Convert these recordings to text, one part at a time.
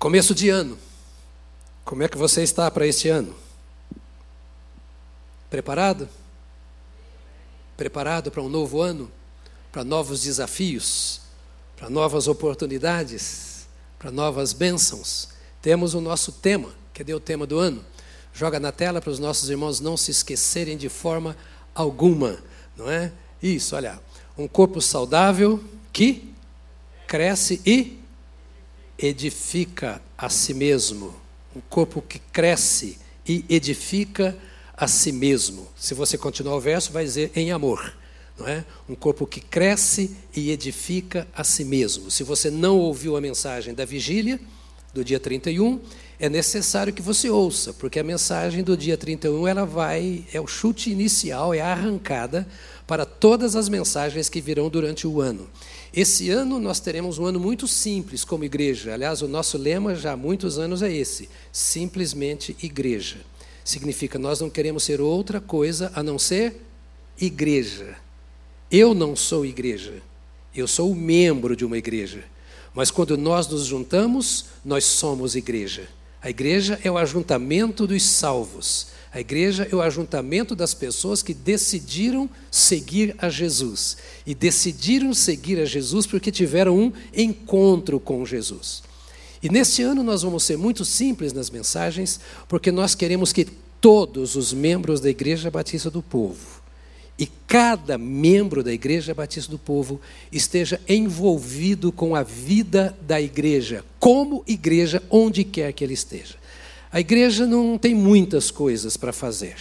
Começo de ano. Como é que você está para este ano? Preparado? Preparado para um novo ano? Para novos desafios? Para novas oportunidades? Para novas bênçãos? Temos o nosso tema. Cadê o tema do ano? Joga na tela para os nossos irmãos não se esquecerem de forma alguma, não é? Isso, olha. Um corpo saudável que cresce e edifica a si mesmo. Um corpo que cresce e edifica a si mesmo. Se você continuar o verso, vai dizer em amor. Não é? Um corpo que cresce e edifica a si mesmo. Se você não ouviu a mensagem da vigília, do dia 31, é necessário que você ouça, porque a mensagem do dia 31 ela vai, é o chute inicial, é a arrancada para todas as mensagens que virão durante o ano. Esse ano nós teremos um ano muito simples como igreja. Aliás, o nosso lema já há muitos anos é esse: simplesmente igreja. Significa nós não queremos ser outra coisa a não ser igreja. Eu não sou igreja. Eu sou membro de uma igreja. Mas quando nós nos juntamos, nós somos igreja. A igreja é o ajuntamento dos salvos. A igreja é o ajuntamento das pessoas que decidiram seguir a Jesus. E decidiram seguir a Jesus porque tiveram um encontro com Jesus. E neste ano nós vamos ser muito simples nas mensagens, porque nós queremos que todos os membros da Igreja Batista do Povo e cada membro da Igreja Batista do Povo esteja envolvido com a vida da igreja, como igreja, onde quer que ele esteja. A igreja não tem muitas coisas para fazer.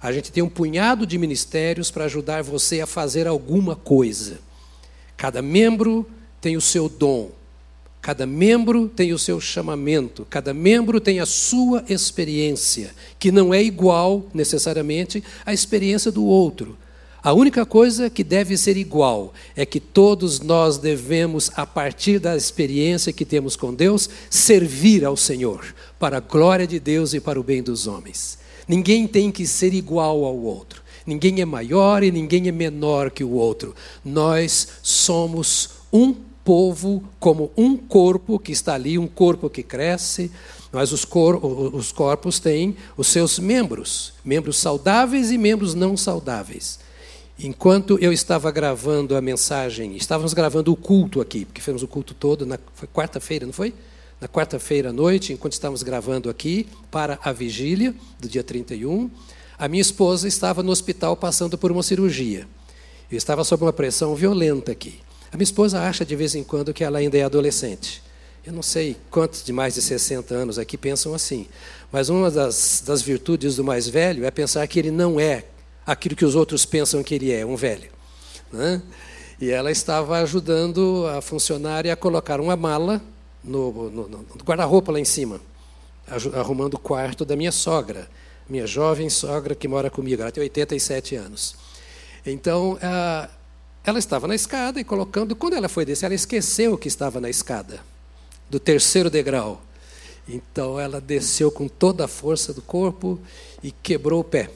A gente tem um punhado de ministérios para ajudar você a fazer alguma coisa. Cada membro tem o seu dom, cada membro tem o seu chamamento, cada membro tem a sua experiência, que não é igual necessariamente à experiência do outro. A única coisa que deve ser igual é que todos nós devemos, a partir da experiência que temos com Deus, servir ao Senhor, para a glória de Deus e para o bem dos homens. Ninguém tem que ser igual ao outro. Ninguém é maior e ninguém é menor que o outro. Nós somos um povo como um corpo que está ali, um corpo que cresce, mas os, cor os corpos têm os seus membros, membros saudáveis e membros não saudáveis. Enquanto eu estava gravando a mensagem, estávamos gravando o culto aqui, porque fizemos o culto todo, na, quarta-feira, não foi? Na quarta-feira à noite, enquanto estávamos gravando aqui, para a vigília do dia 31, a minha esposa estava no hospital passando por uma cirurgia. Eu estava sob uma pressão violenta aqui. A minha esposa acha de vez em quando que ela ainda é adolescente. Eu não sei quantos de mais de 60 anos aqui pensam assim, mas uma das, das virtudes do mais velho é pensar que ele não é aquilo que os outros pensam que ele é, um velho. Né? E ela estava ajudando a funcionária a colocar uma mala no, no, no guarda-roupa lá em cima, arrumando o quarto da minha sogra, minha jovem sogra que mora comigo, ela tem 87 anos. Então, ela estava na escada e colocando, quando ela foi descer, ela esqueceu que estava na escada, do terceiro degrau. Então, ela desceu com toda a força do corpo e quebrou o pé.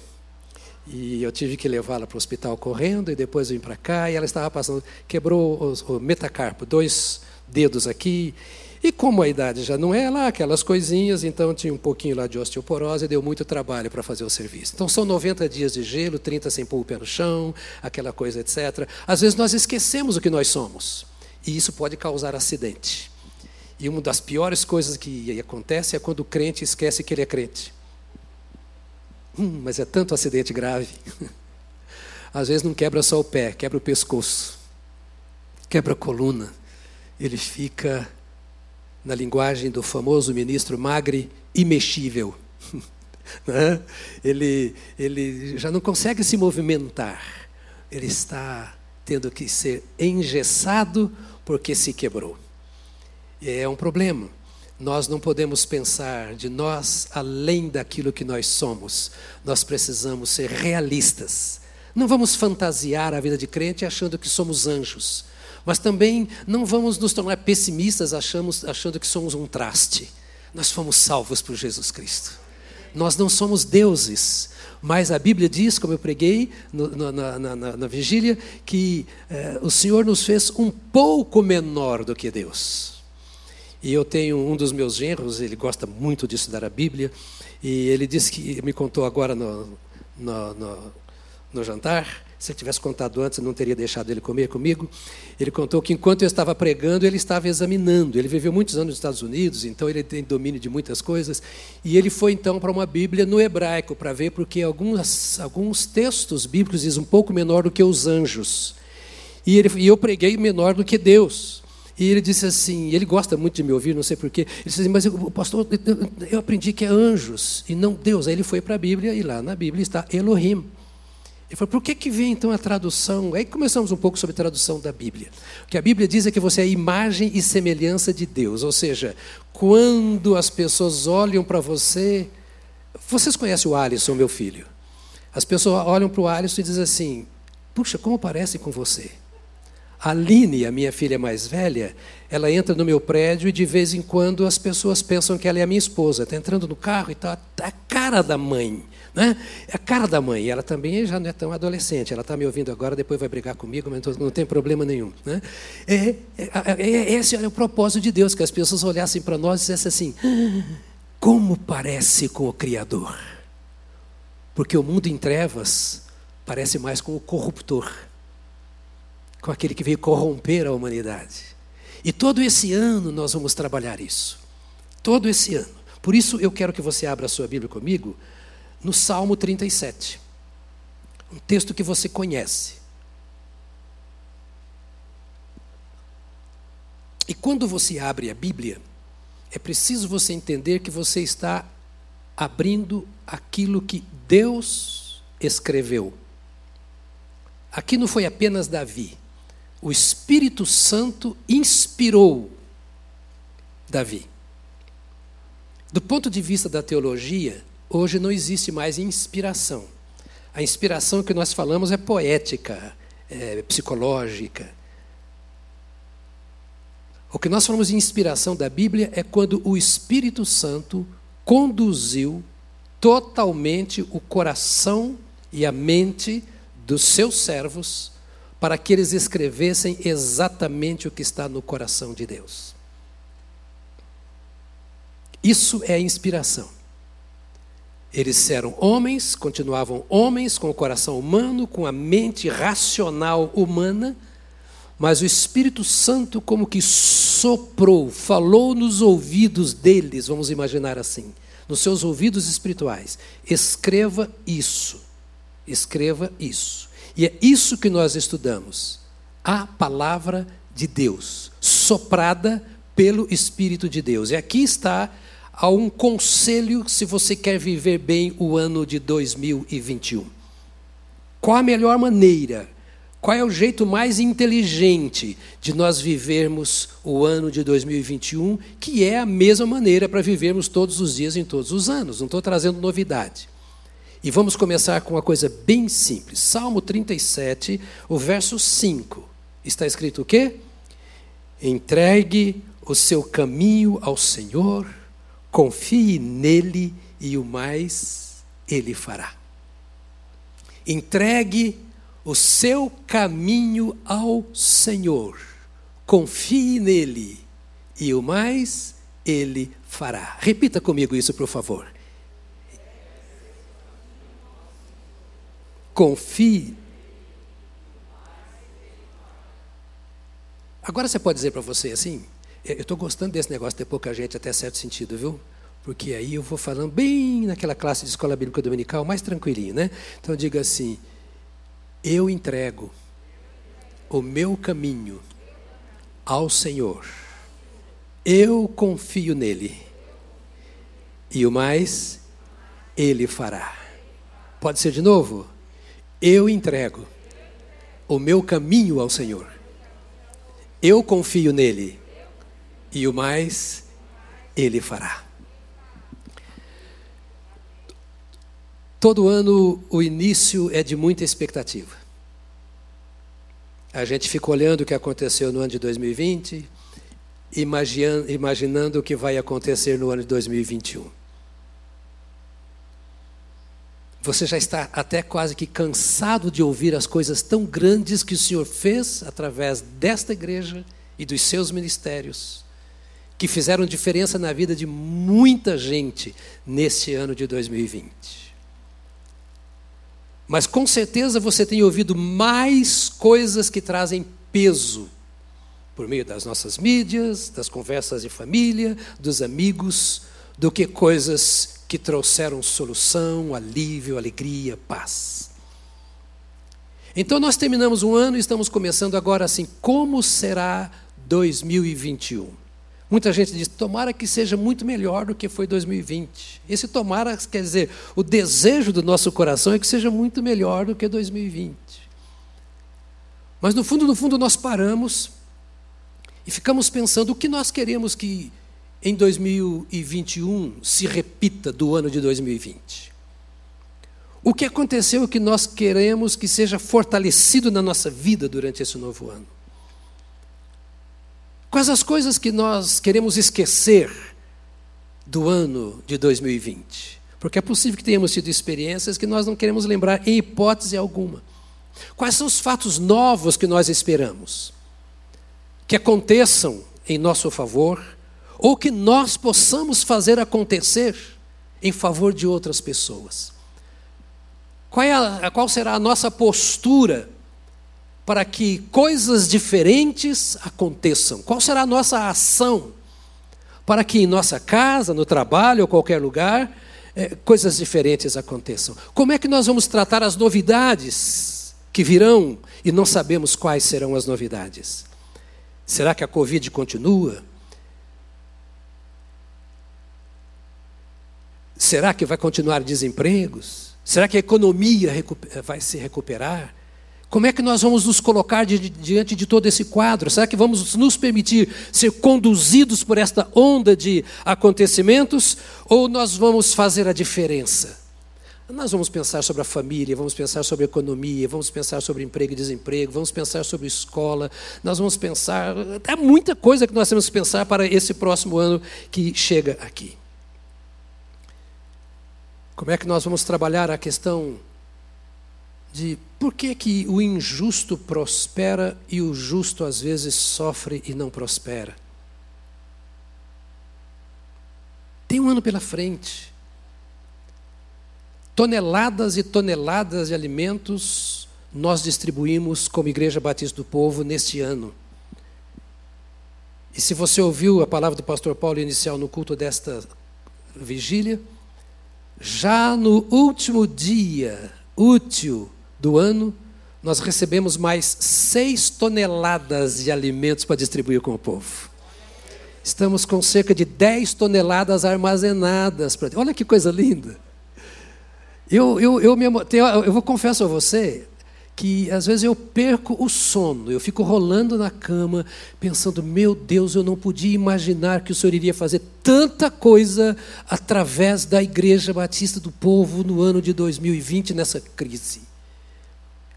E eu tive que levá-la para o hospital correndo, e depois vim para cá, e ela estava passando, quebrou o, o metacarpo, dois dedos aqui, e como a idade já não é lá aquelas coisinhas, então tinha um pouquinho lá de osteoporose e deu muito trabalho para fazer o serviço. Então são 90 dias de gelo, 30 sem pôr o pé no chão, aquela coisa, etc. Às vezes nós esquecemos o que nós somos, e isso pode causar acidente. E uma das piores coisas que acontece é quando o crente esquece que ele é crente. Hum, mas é tanto acidente grave. Às vezes não quebra só o pé, quebra o pescoço, quebra a coluna. Ele fica, na linguagem do famoso ministro Magre, imexível. Né? ele, ele já não consegue se movimentar. Ele está tendo que ser engessado porque se quebrou. É um problema. Nós não podemos pensar de nós além daquilo que nós somos. Nós precisamos ser realistas. Não vamos fantasiar a vida de crente achando que somos anjos. Mas também não vamos nos tornar pessimistas achamos, achando que somos um traste. Nós fomos salvos por Jesus Cristo. Nós não somos deuses, mas a Bíblia diz, como eu preguei no, na, na, na, na, vigília, que eh, o Senhor nos fez um pouco menor do que Deus. E eu tenho um dos meus genros, ele gosta muito de estudar a Bíblia, e ele disse que me contou agora no, no, no, no jantar se eu tivesse contado antes, eu não teria deixado ele comer comigo. Ele contou que enquanto eu estava pregando, ele estava examinando. Ele viveu muitos anos nos Estados Unidos, então ele tem domínio de muitas coisas. E ele foi então para uma Bíblia no hebraico para ver, porque alguns, alguns textos bíblicos dizem um pouco menor do que os anjos. E, ele, e eu preguei menor do que Deus. E ele disse assim, ele gosta muito de me ouvir, não sei porquê. Ele disse assim, mas eu, pastor, eu aprendi que é anjos e não Deus. Aí ele foi para a Bíblia e lá na Bíblia está Elohim. Ele falou, por que, que vem então a tradução? Aí começamos um pouco sobre a tradução da Bíblia. O que a Bíblia diz é que você é imagem e semelhança de Deus. Ou seja, quando as pessoas olham para você. Vocês conhecem o Alisson, meu filho? As pessoas olham para o Alisson e dizem assim: puxa, como parece com você? A Aline, a minha filha mais velha, ela entra no meu prédio e de vez em quando as pessoas pensam que ela é a minha esposa. Está entrando no carro e está a cara da mãe. Né? É a cara da mãe. Ela também já não é tão adolescente. Ela está me ouvindo agora, depois vai brigar comigo, mas não tem problema nenhum. Né? É, é, é, é esse é o propósito de Deus, que as pessoas olhassem para nós e dissessem assim: como parece com o Criador? Porque o mundo em trevas parece mais com o corruptor, com aquele que veio corromper a humanidade. E todo esse ano nós vamos trabalhar isso. Todo esse ano. Por isso eu quero que você abra a sua Bíblia comigo no Salmo 37. Um texto que você conhece. E quando você abre a Bíblia, é preciso você entender que você está abrindo aquilo que Deus escreveu. Aqui não foi apenas Davi. O Espírito Santo inspirou Davi. Do ponto de vista da teologia, Hoje não existe mais inspiração. A inspiração que nós falamos é poética, é psicológica. O que nós falamos de inspiração da Bíblia é quando o Espírito Santo conduziu totalmente o coração e a mente dos seus servos para que eles escrevessem exatamente o que está no coração de Deus. Isso é inspiração. Eles eram homens, continuavam homens, com o coração humano, com a mente racional humana, mas o Espírito Santo, como que soprou, falou nos ouvidos deles, vamos imaginar assim, nos seus ouvidos espirituais: escreva isso, escreva isso. E é isso que nós estudamos, a palavra de Deus, soprada pelo Espírito de Deus. E aqui está a um conselho se você quer viver bem o ano de 2021. Qual a melhor maneira? Qual é o jeito mais inteligente de nós vivermos o ano de 2021, que é a mesma maneira para vivermos todos os dias em todos os anos? Não estou trazendo novidade. E vamos começar com uma coisa bem simples. Salmo 37, o verso 5. Está escrito o quê? Entregue o seu caminho ao Senhor Confie nele e o mais ele fará. Entregue o seu caminho ao Senhor. Confie nele e o mais ele fará. Repita comigo isso, por favor. Confie. Agora você pode dizer para você assim: eu estou gostando desse negócio de ter pouca gente até certo sentido, viu? Porque aí eu vou falando bem naquela classe de escola bíblica dominical, mais tranquilinho, né? Então diga assim: eu entrego o meu caminho ao Senhor. Eu confio nele. E o mais, ele fará. Pode ser de novo? Eu entrego o meu caminho ao Senhor. Eu confio nele e o mais ele fará. Todo ano o início é de muita expectativa. A gente fica olhando o que aconteceu no ano de 2020, imaginando, o que vai acontecer no ano de 2021. Você já está até quase que cansado de ouvir as coisas tão grandes que o Senhor fez através desta igreja e dos seus ministérios que fizeram diferença na vida de muita gente neste ano de 2020. Mas com certeza você tem ouvido mais coisas que trazem peso por meio das nossas mídias, das conversas de família, dos amigos, do que coisas que trouxeram solução, alívio, alegria, paz. Então nós terminamos um ano e estamos começando agora assim, como será 2021? Muita gente diz: tomara que seja muito melhor do que foi 2020. Esse tomara quer dizer, o desejo do nosso coração é que seja muito melhor do que 2020. Mas no fundo, no fundo, nós paramos e ficamos pensando o que nós queremos que em 2021 se repita do ano de 2020. O que aconteceu que nós queremos que seja fortalecido na nossa vida durante esse novo ano? Quais as coisas que nós queremos esquecer do ano de 2020? Porque é possível que tenhamos tido experiências que nós não queremos lembrar em hipótese alguma. Quais são os fatos novos que nós esperamos? Que aconteçam em nosso favor, ou que nós possamos fazer acontecer em favor de outras pessoas. Qual, é a, qual será a nossa postura para que coisas diferentes aconteçam? Qual será a nossa ação para que em nossa casa, no trabalho ou qualquer lugar, é, coisas diferentes aconteçam? Como é que nós vamos tratar as novidades que virão e não sabemos quais serão as novidades? Será que a Covid continua? Será que vai continuar desempregos? Será que a economia vai se recuperar? Como é que nós vamos nos colocar diante de todo esse quadro? Será que vamos nos permitir ser conduzidos por esta onda de acontecimentos? Ou nós vamos fazer a diferença? Nós vamos pensar sobre a família, vamos pensar sobre a economia, vamos pensar sobre emprego e desemprego, vamos pensar sobre escola, nós vamos pensar. Há muita coisa que nós temos que pensar para esse próximo ano que chega aqui. Como é que nós vamos trabalhar a questão de por que, que o injusto prospera e o justo às vezes sofre e não prospera. Tem um ano pela frente. Toneladas e toneladas de alimentos nós distribuímos como Igreja Batista do Povo neste ano. E se você ouviu a palavra do pastor Paulo inicial no culto desta vigília, já no último dia útil do ano, nós recebemos mais seis toneladas de alimentos para distribuir com o povo. Estamos com cerca de 10 toneladas armazenadas. Pra... Olha que coisa linda. Eu, eu, eu, me, eu vou confessar a você, que às vezes eu perco o sono, eu fico rolando na cama, pensando: meu Deus, eu não podia imaginar que o Senhor iria fazer tanta coisa através da Igreja Batista do Povo no ano de 2020, nessa crise.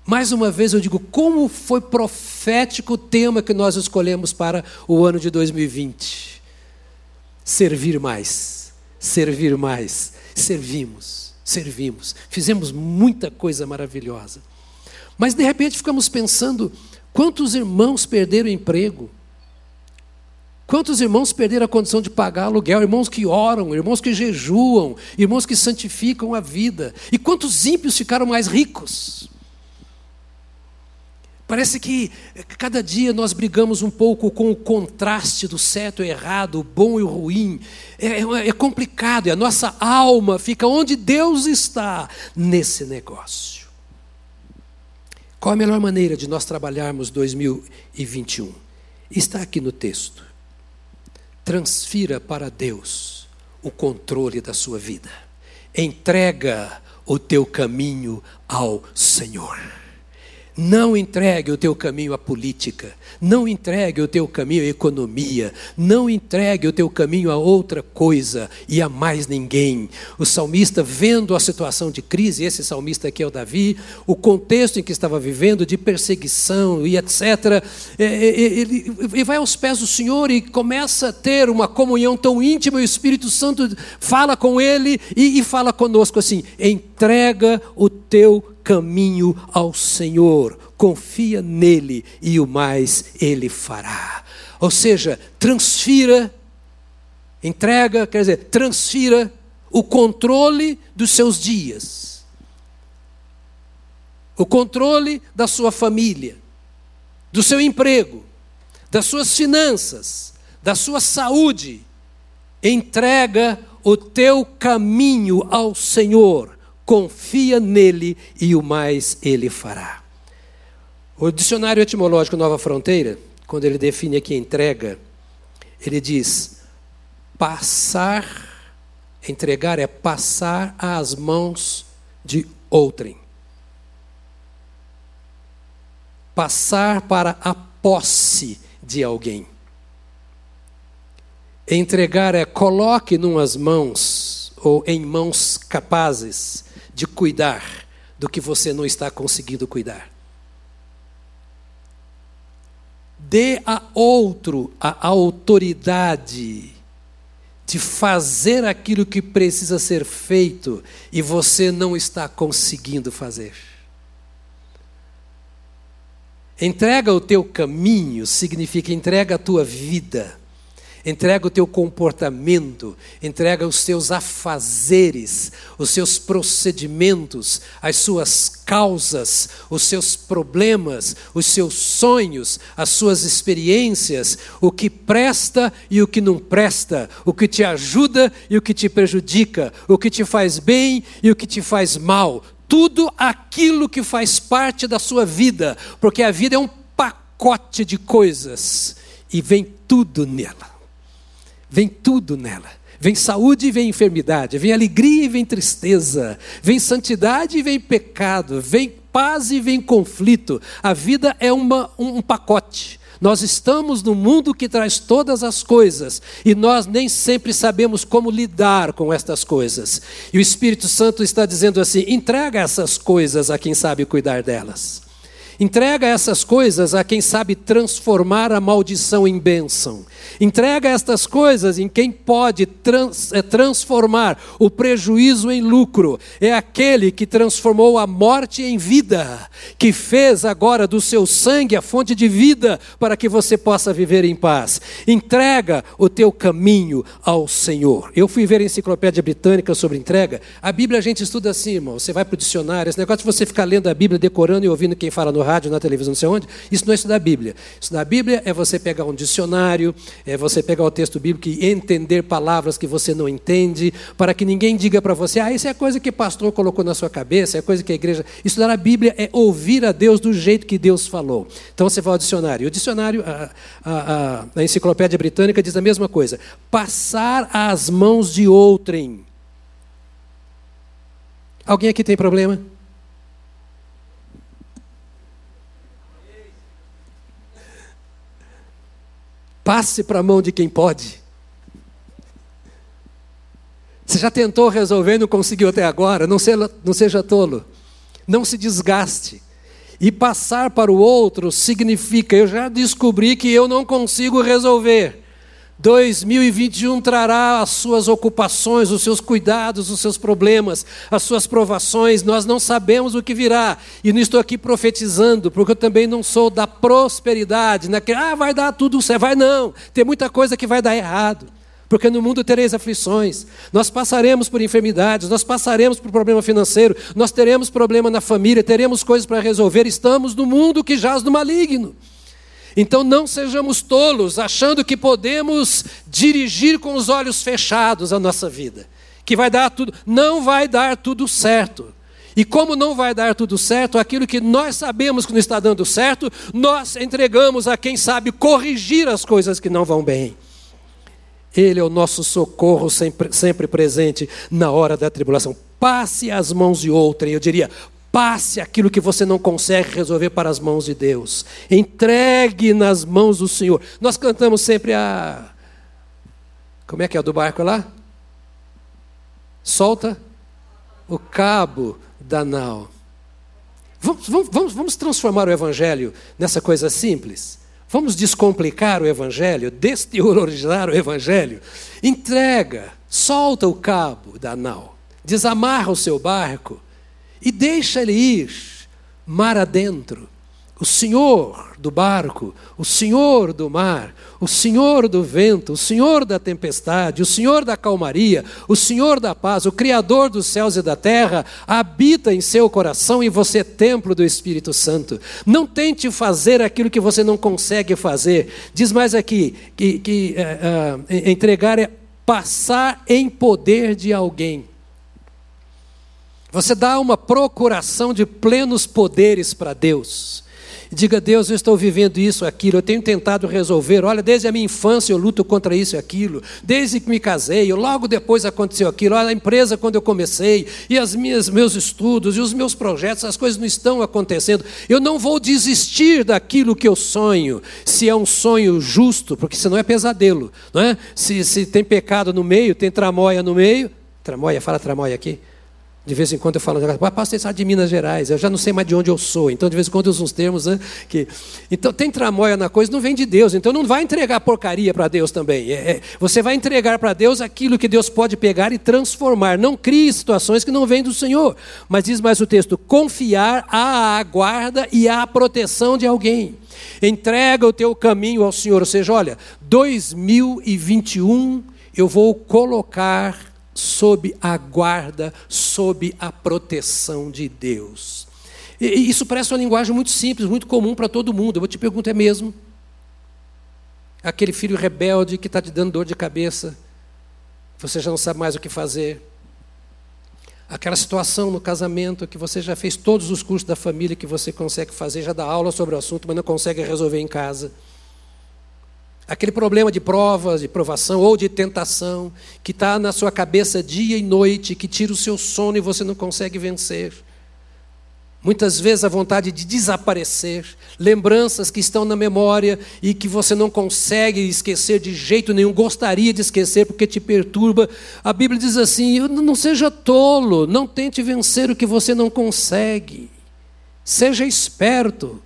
Mais uma vez eu digo: como foi profético o tema que nós escolhemos para o ano de 2020? Servir mais, servir mais, servimos, servimos, fizemos muita coisa maravilhosa. Mas de repente ficamos pensando: quantos irmãos perderam emprego? Quantos irmãos perderam a condição de pagar aluguel? Irmãos que oram, irmãos que jejuam, irmãos que santificam a vida. E quantos ímpios ficaram mais ricos? Parece que cada dia nós brigamos um pouco com o contraste do certo e errado, o bom e o ruim. É, é, é complicado e a nossa alma fica onde Deus está nesse negócio. Qual a melhor maneira de nós trabalharmos 2021? Está aqui no texto. Transfira para Deus o controle da sua vida. Entrega o teu caminho ao Senhor. Não entregue o teu caminho à política, não entregue o teu caminho à economia, não entregue o teu caminho a outra coisa e a mais ninguém. O salmista, vendo a situação de crise, esse salmista aqui é o Davi, o contexto em que estava vivendo, de perseguição e etc., é, é, é, ele, vai aos pés do Senhor e começa a ter uma comunhão tão íntima, e o Espírito Santo fala com ele e, e fala conosco assim: entrega o teu caminho ao Senhor, confia nele e o mais ele fará. Ou seja, transfira Entrega, quer dizer, transfira o controle dos seus dias, o controle da sua família, do seu emprego, das suas finanças, da sua saúde. Entrega o teu caminho ao Senhor, confia nele e o mais ele fará. O dicionário etimológico Nova Fronteira, quando ele define aqui entrega, ele diz: passar, entregar é passar às mãos de outrem. Passar para a posse de alguém. Entregar é coloque numas mãos ou em mãos capazes de cuidar do que você não está conseguindo cuidar. Dê a outro a autoridade de fazer aquilo que precisa ser feito e você não está conseguindo fazer. Entrega o teu caminho significa entrega a tua vida entrega o teu comportamento, entrega os teus afazeres, os seus procedimentos, as suas causas, os seus problemas, os seus sonhos, as suas experiências, o que presta e o que não presta, o que te ajuda e o que te prejudica, o que te faz bem e o que te faz mal. Tudo aquilo que faz parte da sua vida, porque a vida é um pacote de coisas e vem tudo nela. Vem tudo nela. Vem saúde e vem enfermidade, vem alegria e vem tristeza, vem santidade e vem pecado, vem paz e vem conflito. A vida é uma, um pacote. Nós estamos no mundo que traz todas as coisas e nós nem sempre sabemos como lidar com estas coisas. E o Espírito Santo está dizendo assim: entrega essas coisas a quem sabe cuidar delas. Entrega essas coisas a quem sabe transformar a maldição em bênção. Entrega estas coisas em quem pode trans, é, transformar o prejuízo em lucro. É aquele que transformou a morte em vida, que fez agora do seu sangue a fonte de vida para que você possa viver em paz. Entrega o teu caminho ao Senhor. Eu fui ver a enciclopédia britânica sobre entrega. A Bíblia a gente estuda assim, irmão. Você vai para o dicionário, esse negócio de você ficar lendo a Bíblia, decorando e ouvindo quem fala no rádio, na televisão, não sei onde, isso não é estudar a Bíblia. Estudar a Bíblia é você pegar um dicionário, é você pegar o texto bíblico e entender palavras que você não entende, para que ninguém diga para você, ah, isso é coisa que o pastor colocou na sua cabeça, é coisa que a igreja. Estudar a Bíblia é ouvir a Deus do jeito que Deus falou. Então você vai ao dicionário. O dicionário, a, a, a, a enciclopédia britânica diz a mesma coisa: passar às mãos de outrem. Alguém aqui tem problema? Passe para a mão de quem pode. Você já tentou resolver e não conseguiu até agora? Não seja, não seja tolo. Não se desgaste. E passar para o outro significa: eu já descobri que eu não consigo resolver. 2021 trará as suas ocupações, os seus cuidados, os seus problemas, as suas provações. Nós não sabemos o que virá. E não estou aqui profetizando, porque eu também não sou da prosperidade, naquele, ah, vai dar tudo certo. Vai não. Tem muita coisa que vai dar errado. Porque no mundo tereis aflições, nós passaremos por enfermidades, nós passaremos por problema financeiro, nós teremos problema na família, teremos coisas para resolver. Estamos no mundo que jaz no maligno. Então não sejamos tolos achando que podemos dirigir com os olhos fechados a nossa vida, que vai dar tudo, não vai dar tudo certo. E como não vai dar tudo certo, aquilo que nós sabemos que não está dando certo, nós entregamos a quem sabe corrigir as coisas que não vão bem. Ele é o nosso socorro sempre, sempre presente na hora da tribulação. Passe as mãos de outrem, eu diria, Passe aquilo que você não consegue resolver para as mãos de Deus. Entregue nas mãos do Senhor. Nós cantamos sempre a. Como é que é o do barco lá? Solta o cabo da nau. Vamos, vamos, vamos transformar o Evangelho nessa coisa simples. Vamos descomplicar o Evangelho, desteologizar o Evangelho. Entrega, solta o cabo da nau, desamarra o seu barco e deixa ele ir mar adentro. o Senhor do barco, o Senhor do mar, o Senhor do vento, o Senhor da tempestade, o Senhor da calmaria, o Senhor da paz, o Criador dos céus e da terra, habita em seu coração e você é templo do Espírito Santo. Não tente fazer aquilo que você não consegue fazer. Diz mais aqui que, que é, é, entregar é passar em poder de alguém. Você dá uma procuração de plenos poderes para Deus. Diga, Deus, eu estou vivendo isso, aquilo, eu tenho tentado resolver. Olha, desde a minha infância eu luto contra isso e aquilo. Desde que me casei, logo depois aconteceu aquilo. Olha, a empresa quando eu comecei, e as minhas meus estudos, e os meus projetos, as coisas não estão acontecendo. Eu não vou desistir daquilo que eu sonho, se é um sonho justo, porque senão é pesadelo. Não é? se, se tem pecado no meio, tem tramóia no meio. Tramóia, fala tramóia aqui. De vez em quando eu falo, ah, pastor, você de Minas Gerais, eu já não sei mais de onde eu sou, então de vez em quando eu uso uns termos né, que. Então tem tramóia na coisa, não vem de Deus, então não vai entregar porcaria para Deus também. É, é, você vai entregar para Deus aquilo que Deus pode pegar e transformar. Não crie situações que não vêm do Senhor. Mas diz mais o texto: confiar à guarda e à proteção de alguém. Entrega o teu caminho ao Senhor, ou seja, olha, 2021 eu vou colocar sob a guarda, sob a proteção de Deus. E isso parece uma linguagem muito simples, muito comum para todo mundo. Eu vou te perguntar, é mesmo? Aquele filho rebelde que está te dando dor de cabeça, você já não sabe mais o que fazer. Aquela situação no casamento que você já fez todos os cursos da família que você consegue fazer, já dá aula sobre o assunto, mas não consegue resolver em casa. Aquele problema de provas, de provação ou de tentação, que está na sua cabeça dia e noite, que tira o seu sono e você não consegue vencer. Muitas vezes a vontade de desaparecer, lembranças que estão na memória e que você não consegue esquecer de jeito nenhum, gostaria de esquecer porque te perturba. A Bíblia diz assim: não seja tolo, não tente vencer o que você não consegue. Seja esperto.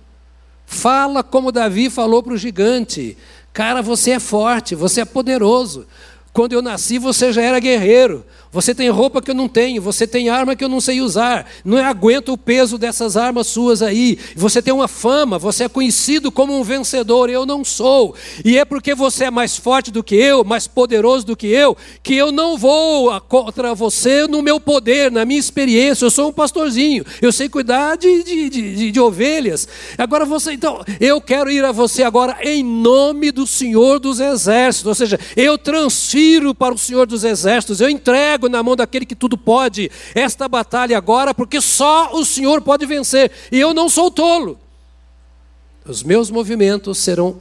Fala como Davi falou para o gigante: Cara, você é forte, você é poderoso. Quando eu nasci, você já era guerreiro. Você tem roupa que eu não tenho, você tem arma que eu não sei usar. Não aguento o peso dessas armas suas aí. Você tem uma fama, você é conhecido como um vencedor, eu não sou. E é porque você é mais forte do que eu, mais poderoso do que eu, que eu não vou contra você no meu poder, na minha experiência. Eu sou um pastorzinho, eu sei cuidar de, de, de, de ovelhas. Agora você, então, eu quero ir a você agora em nome do Senhor dos Exércitos. Ou seja, eu transfiro para o Senhor dos Exércitos, eu entrego na mão daquele que tudo pode esta batalha agora, porque só o Senhor pode vencer, e eu não sou tolo. Os meus movimentos serão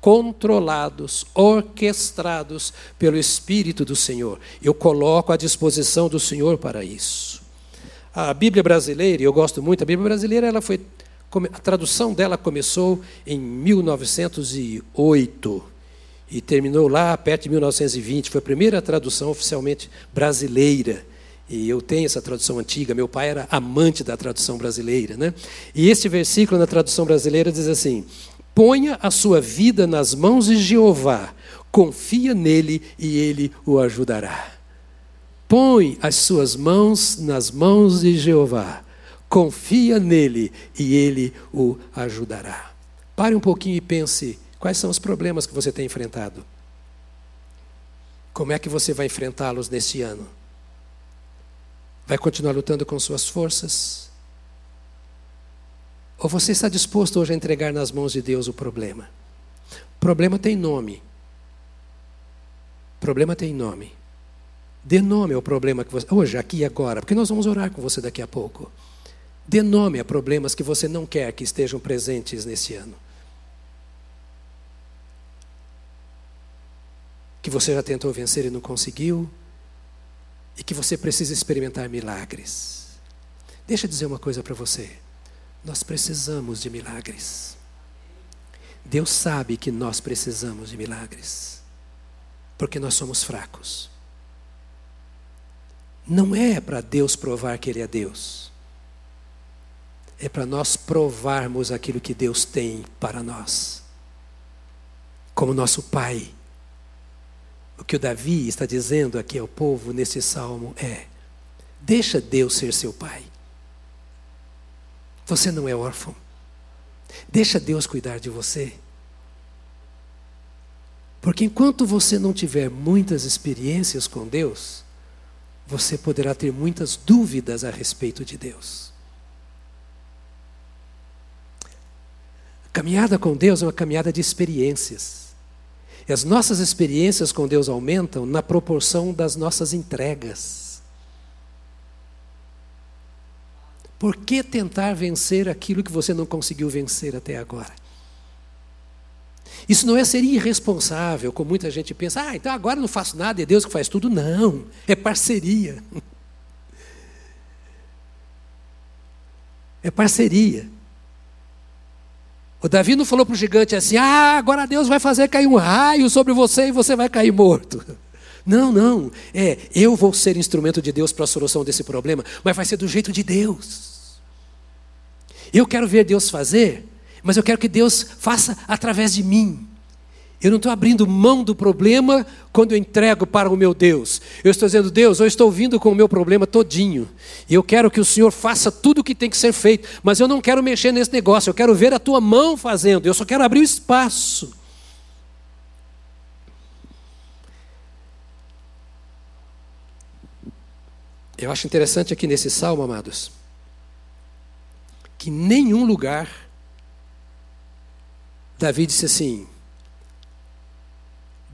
controlados, orquestrados pelo Espírito do Senhor. Eu coloco à disposição do Senhor para isso. A Bíblia brasileira, eu gosto muito, a Bíblia brasileira, ela foi a tradução dela começou em 1908 e terminou lá perto de 1920. Foi a primeira tradução oficialmente brasileira. E eu tenho essa tradução antiga. Meu pai era amante da tradução brasileira. Né? E este versículo na tradução brasileira diz assim: Ponha a sua vida nas mãos de Jeová, confia nele e ele o ajudará. Põe as suas mãos nas mãos de Jeová, confia nele e ele o ajudará. Pare um pouquinho e pense Quais são os problemas que você tem enfrentado? Como é que você vai enfrentá-los neste ano? Vai continuar lutando com suas forças? Ou você está disposto hoje a entregar nas mãos de Deus o problema? Problema tem nome. Problema tem nome. Dê nome ao problema que você. Hoje, aqui e agora, porque nós vamos orar com você daqui a pouco. Dê nome a problemas que você não quer que estejam presentes nesse ano. Que você já tentou vencer e não conseguiu, e que você precisa experimentar milagres. Deixa eu dizer uma coisa para você. Nós precisamos de milagres. Deus sabe que nós precisamos de milagres, porque nós somos fracos. Não é para Deus provar que Ele é Deus, é para nós provarmos aquilo que Deus tem para nós, como nosso Pai o que o Davi está dizendo aqui ao povo nesse salmo é: deixa Deus ser seu pai. Você não é órfão. Deixa Deus cuidar de você. Porque enquanto você não tiver muitas experiências com Deus, você poderá ter muitas dúvidas a respeito de Deus. A caminhada com Deus é uma caminhada de experiências. E as nossas experiências com Deus aumentam na proporção das nossas entregas. Por que tentar vencer aquilo que você não conseguiu vencer até agora? Isso não é ser irresponsável, como muita gente pensa, ah, então agora não faço nada, é Deus que faz tudo. Não, é parceria. É parceria. O Davi não falou para o gigante assim: ah, agora Deus vai fazer cair um raio sobre você e você vai cair morto. Não, não. É, eu vou ser instrumento de Deus para a solução desse problema, mas vai ser do jeito de Deus. Eu quero ver Deus fazer, mas eu quero que Deus faça através de mim. Eu não estou abrindo mão do problema quando eu entrego para o meu Deus. Eu estou dizendo, Deus, eu estou vindo com o meu problema todinho. E eu quero que o Senhor faça tudo o que tem que ser feito. Mas eu não quero mexer nesse negócio. Eu quero ver a tua mão fazendo. Eu só quero abrir o espaço. Eu acho interessante aqui nesse salmo, amados, que nenhum lugar Davi disse assim: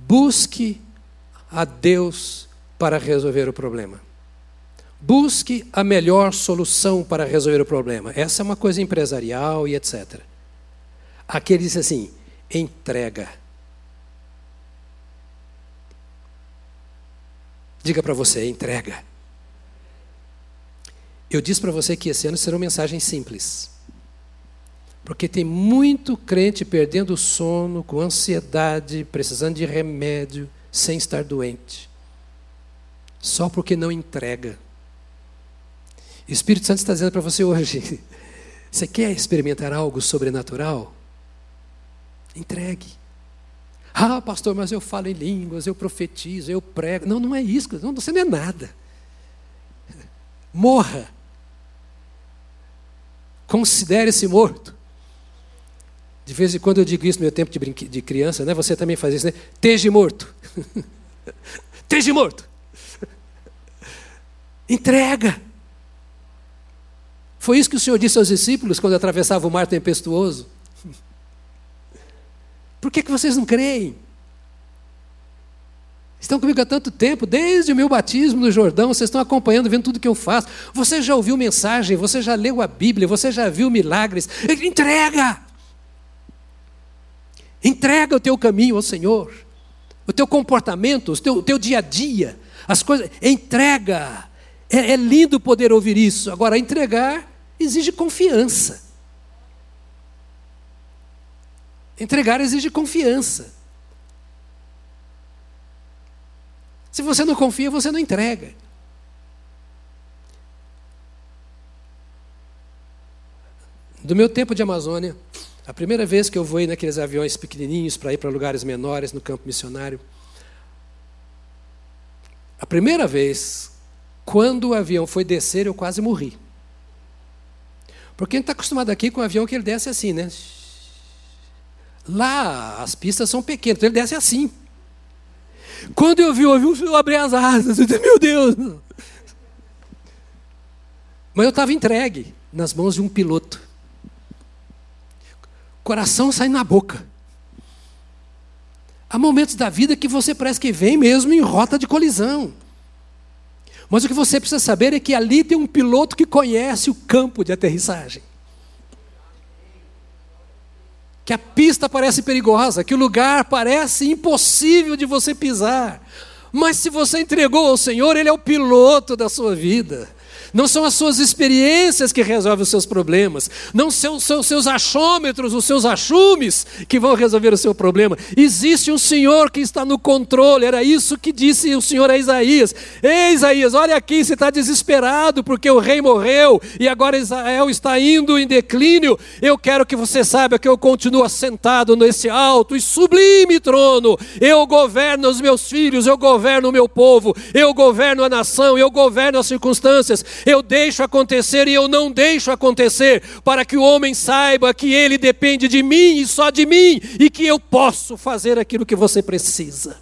busque a Deus para resolver o problema. Busque a melhor solução para resolver o problema. Essa é uma coisa empresarial e etc. Aqui ele diz assim: entrega. Diga para você, entrega. Eu disse para você que esse ano será uma mensagem simples. Porque tem muito crente perdendo o sono, com ansiedade, precisando de remédio, sem estar doente. Só porque não entrega. O Espírito Santo está dizendo para você hoje: você quer experimentar algo sobrenatural? Entregue. Ah, pastor, mas eu falo em línguas, eu profetizo, eu prego. Não, não é isso. Não, você não é nada. Morra. Considere-se morto. De vez em quando eu digo isso no meu tempo de, brinque... de criança, né? Você também faz isso, né? Teje morto. Teje morto. Entrega. Foi isso que o Senhor disse aos discípulos quando atravessava o mar tempestuoso. Por que, que vocês não creem? Estão comigo há tanto tempo, desde o meu batismo no Jordão, vocês estão acompanhando, vendo tudo que eu faço. Você já ouviu mensagem, você já leu a Bíblia, você já viu milagres. Entrega! Entrega o teu caminho ao Senhor, o teu comportamento, o teu, o teu dia a dia, as coisas. Entrega. É, é lindo poder ouvir isso. Agora, entregar exige confiança. Entregar exige confiança. Se você não confia, você não entrega. Do meu tempo de Amazônia, a primeira vez que eu voei naqueles aviões pequenininhos para ir para lugares menores no campo missionário, a primeira vez, quando o avião foi descer, eu quase morri. Porque a gente está acostumado aqui com o avião que ele desce assim, né? Lá as pistas são pequenas, então ele desce assim. Quando eu vi o avião, eu abri as asas, eu disse, meu Deus! Mas eu estava entregue nas mãos de um piloto coração sai na boca. Há momentos da vida que você parece que vem mesmo em rota de colisão. Mas o que você precisa saber é que ali tem um piloto que conhece o campo de aterrissagem. Que a pista parece perigosa, que o lugar parece impossível de você pisar. Mas se você entregou ao Senhor, Ele é o piloto da sua vida. Não são as suas experiências que resolvem os seus problemas. Não são os seus achômetros, os seus achumes que vão resolver o seu problema. Existe um Senhor que está no controle. Era isso que disse o Senhor a Isaías. Ei, Isaías, olha aqui, você está desesperado porque o rei morreu e agora Israel está indo em declínio. Eu quero que você saiba que eu continuo assentado nesse alto e sublime trono. Eu governo os meus filhos, eu governo o meu povo, eu governo a nação, eu governo as circunstâncias. Eu deixo acontecer e eu não deixo acontecer, para que o homem saiba que ele depende de mim e só de mim, e que eu posso fazer aquilo que você precisa.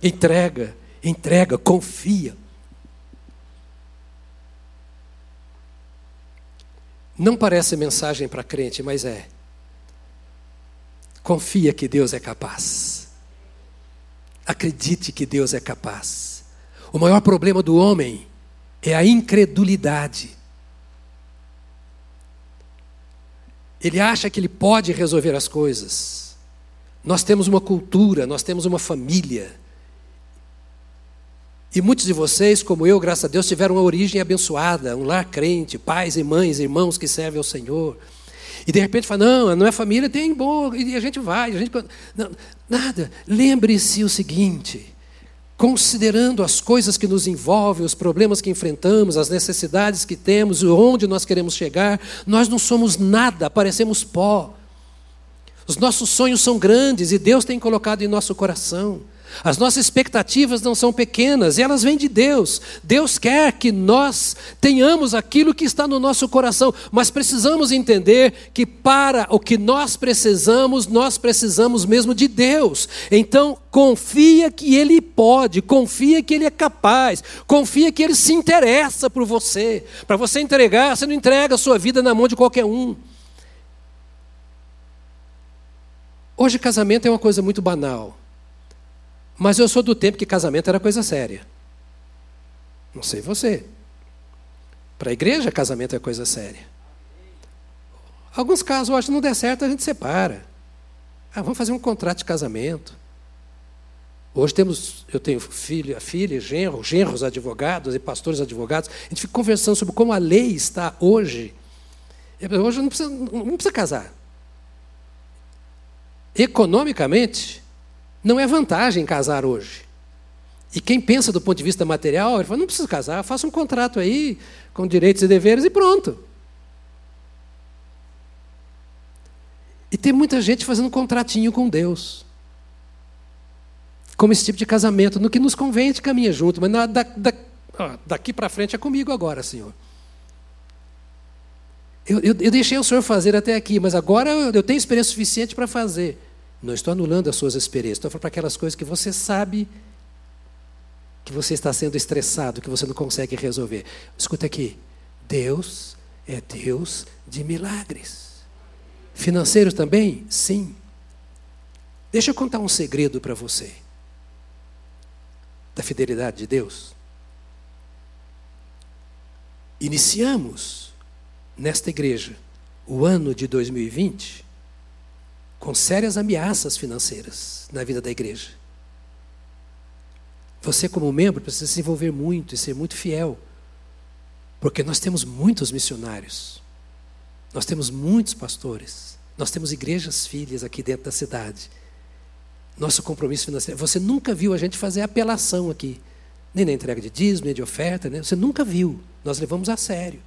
Entrega, entrega, confia. Não parece mensagem para crente, mas é. Confia que Deus é capaz. Acredite que Deus é capaz. O maior problema do homem é a incredulidade. Ele acha que ele pode resolver as coisas. Nós temos uma cultura, nós temos uma família. E muitos de vocês, como eu, graças a Deus, tiveram uma origem abençoada, um lar crente, pais e mães, irmãos que servem ao Senhor. E de repente fala, não, não é família, tem boa, e a gente vai. A gente... Não, nada. Lembre-se o seguinte: considerando as coisas que nos envolvem, os problemas que enfrentamos, as necessidades que temos e onde nós queremos chegar, nós não somos nada, parecemos pó. Os nossos sonhos são grandes e Deus tem colocado em nosso coração. As nossas expectativas não são pequenas, elas vêm de Deus. Deus quer que nós tenhamos aquilo que está no nosso coração, mas precisamos entender que para o que nós precisamos, nós precisamos mesmo de Deus. Então, confia que Ele pode, confia que Ele é capaz, confia que Ele se interessa por você. Para você entregar, você não entrega a sua vida na mão de qualquer um. Hoje, casamento é uma coisa muito banal. Mas eu sou do tempo que casamento era coisa séria. Não sei você. Para a igreja, casamento é coisa séria. Alguns casos, que não der certo, a gente separa. Ah, vamos fazer um contrato de casamento. Hoje temos, eu tenho filha, filha, genro, genros advogados e pastores advogados. A gente fica conversando sobre como a lei está hoje. Hoje não precisa, não precisa casar. Economicamente, não é vantagem casar hoje. E quem pensa do ponto de vista material, ele fala, não precisa casar, faça um contrato aí, com direitos e deveres e pronto. E tem muita gente fazendo um contratinho com Deus. Como esse tipo de casamento, no que nos convém a gente caminha junto, mas da, da, daqui para frente é comigo agora, Senhor. Eu, eu, eu, deixei o Senhor fazer até aqui, mas agora eu, eu tenho experiência suficiente para fazer. Não estou anulando as suas experiências, estou falando para aquelas coisas que você sabe que você está sendo estressado, que você não consegue resolver. Escuta aqui. Deus é Deus de milagres. Financeiros também? Sim. Deixa eu contar um segredo para você da fidelidade de Deus. Iniciamos nesta igreja o ano de 2020 com sérias ameaças financeiras na vida da igreja. Você, como membro, precisa se envolver muito e ser muito fiel, porque nós temos muitos missionários, nós temos muitos pastores, nós temos igrejas filhas aqui dentro da cidade. Nosso compromisso financeiro. Você nunca viu a gente fazer apelação aqui, nem na entrega de dízimo, nem de oferta, né? você nunca viu. Nós levamos a sério.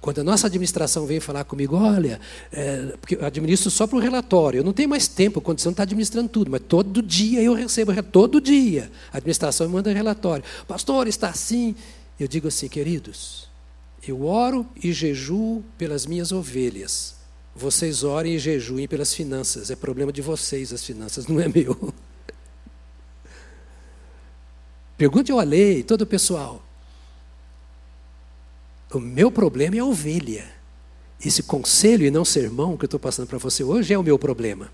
Quando a nossa administração veio falar comigo, olha, é, porque eu administro só para o relatório, eu não tenho mais tempo, condição de estar administrando tudo, mas todo dia eu recebo, todo dia, a administração me manda relatório. Pastor, está assim. Eu digo assim, queridos, eu oro e jejuo pelas minhas ovelhas. Vocês orem e jejuem pelas finanças. É problema de vocês as finanças, não é meu. Pergunte ao Alei, todo o pessoal. O meu problema é a ovelha. Esse conselho e não sermão que eu estou passando para você hoje é o meu problema.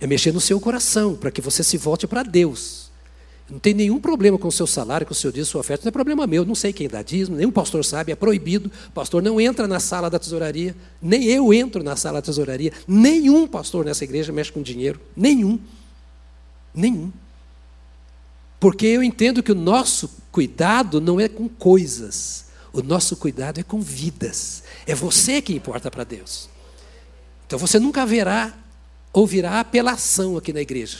É mexer no seu coração, para que você se volte para Deus. Não tem nenhum problema com o seu salário, com o seu dízimo, sua oferta, não é problema meu, não sei quem dá dízimo, nenhum pastor sabe, é proibido. O pastor não entra na sala da tesouraria, nem eu entro na sala da tesouraria, nenhum pastor nessa igreja mexe com dinheiro, nenhum. Nenhum. Porque eu entendo que o nosso cuidado não é com coisas, o nosso cuidado é com vidas. É você que importa para Deus. Então você nunca verá, ouvirá apelação aqui na igreja.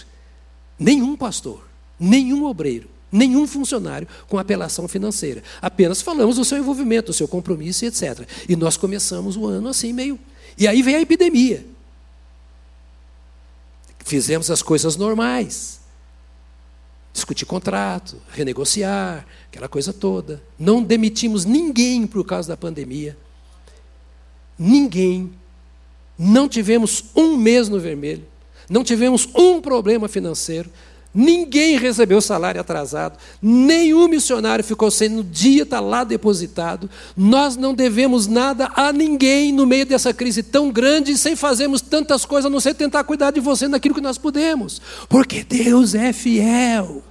Nenhum pastor, nenhum obreiro, nenhum funcionário com apelação financeira. Apenas falamos do seu envolvimento, do seu compromisso e etc. E nós começamos o ano assim meio. E aí vem a epidemia. Fizemos as coisas normais. Discutir contrato, renegociar, aquela coisa toda. Não demitimos ninguém por causa da pandemia. Ninguém. Não tivemos um mês no vermelho. Não tivemos um problema financeiro. Ninguém recebeu salário atrasado, nenhum missionário ficou sem no dia, está lá depositado. Nós não devemos nada a ninguém no meio dessa crise tão grande, sem fazermos tantas coisas, a não ser tentar cuidar de você naquilo que nós podemos, porque Deus é fiel.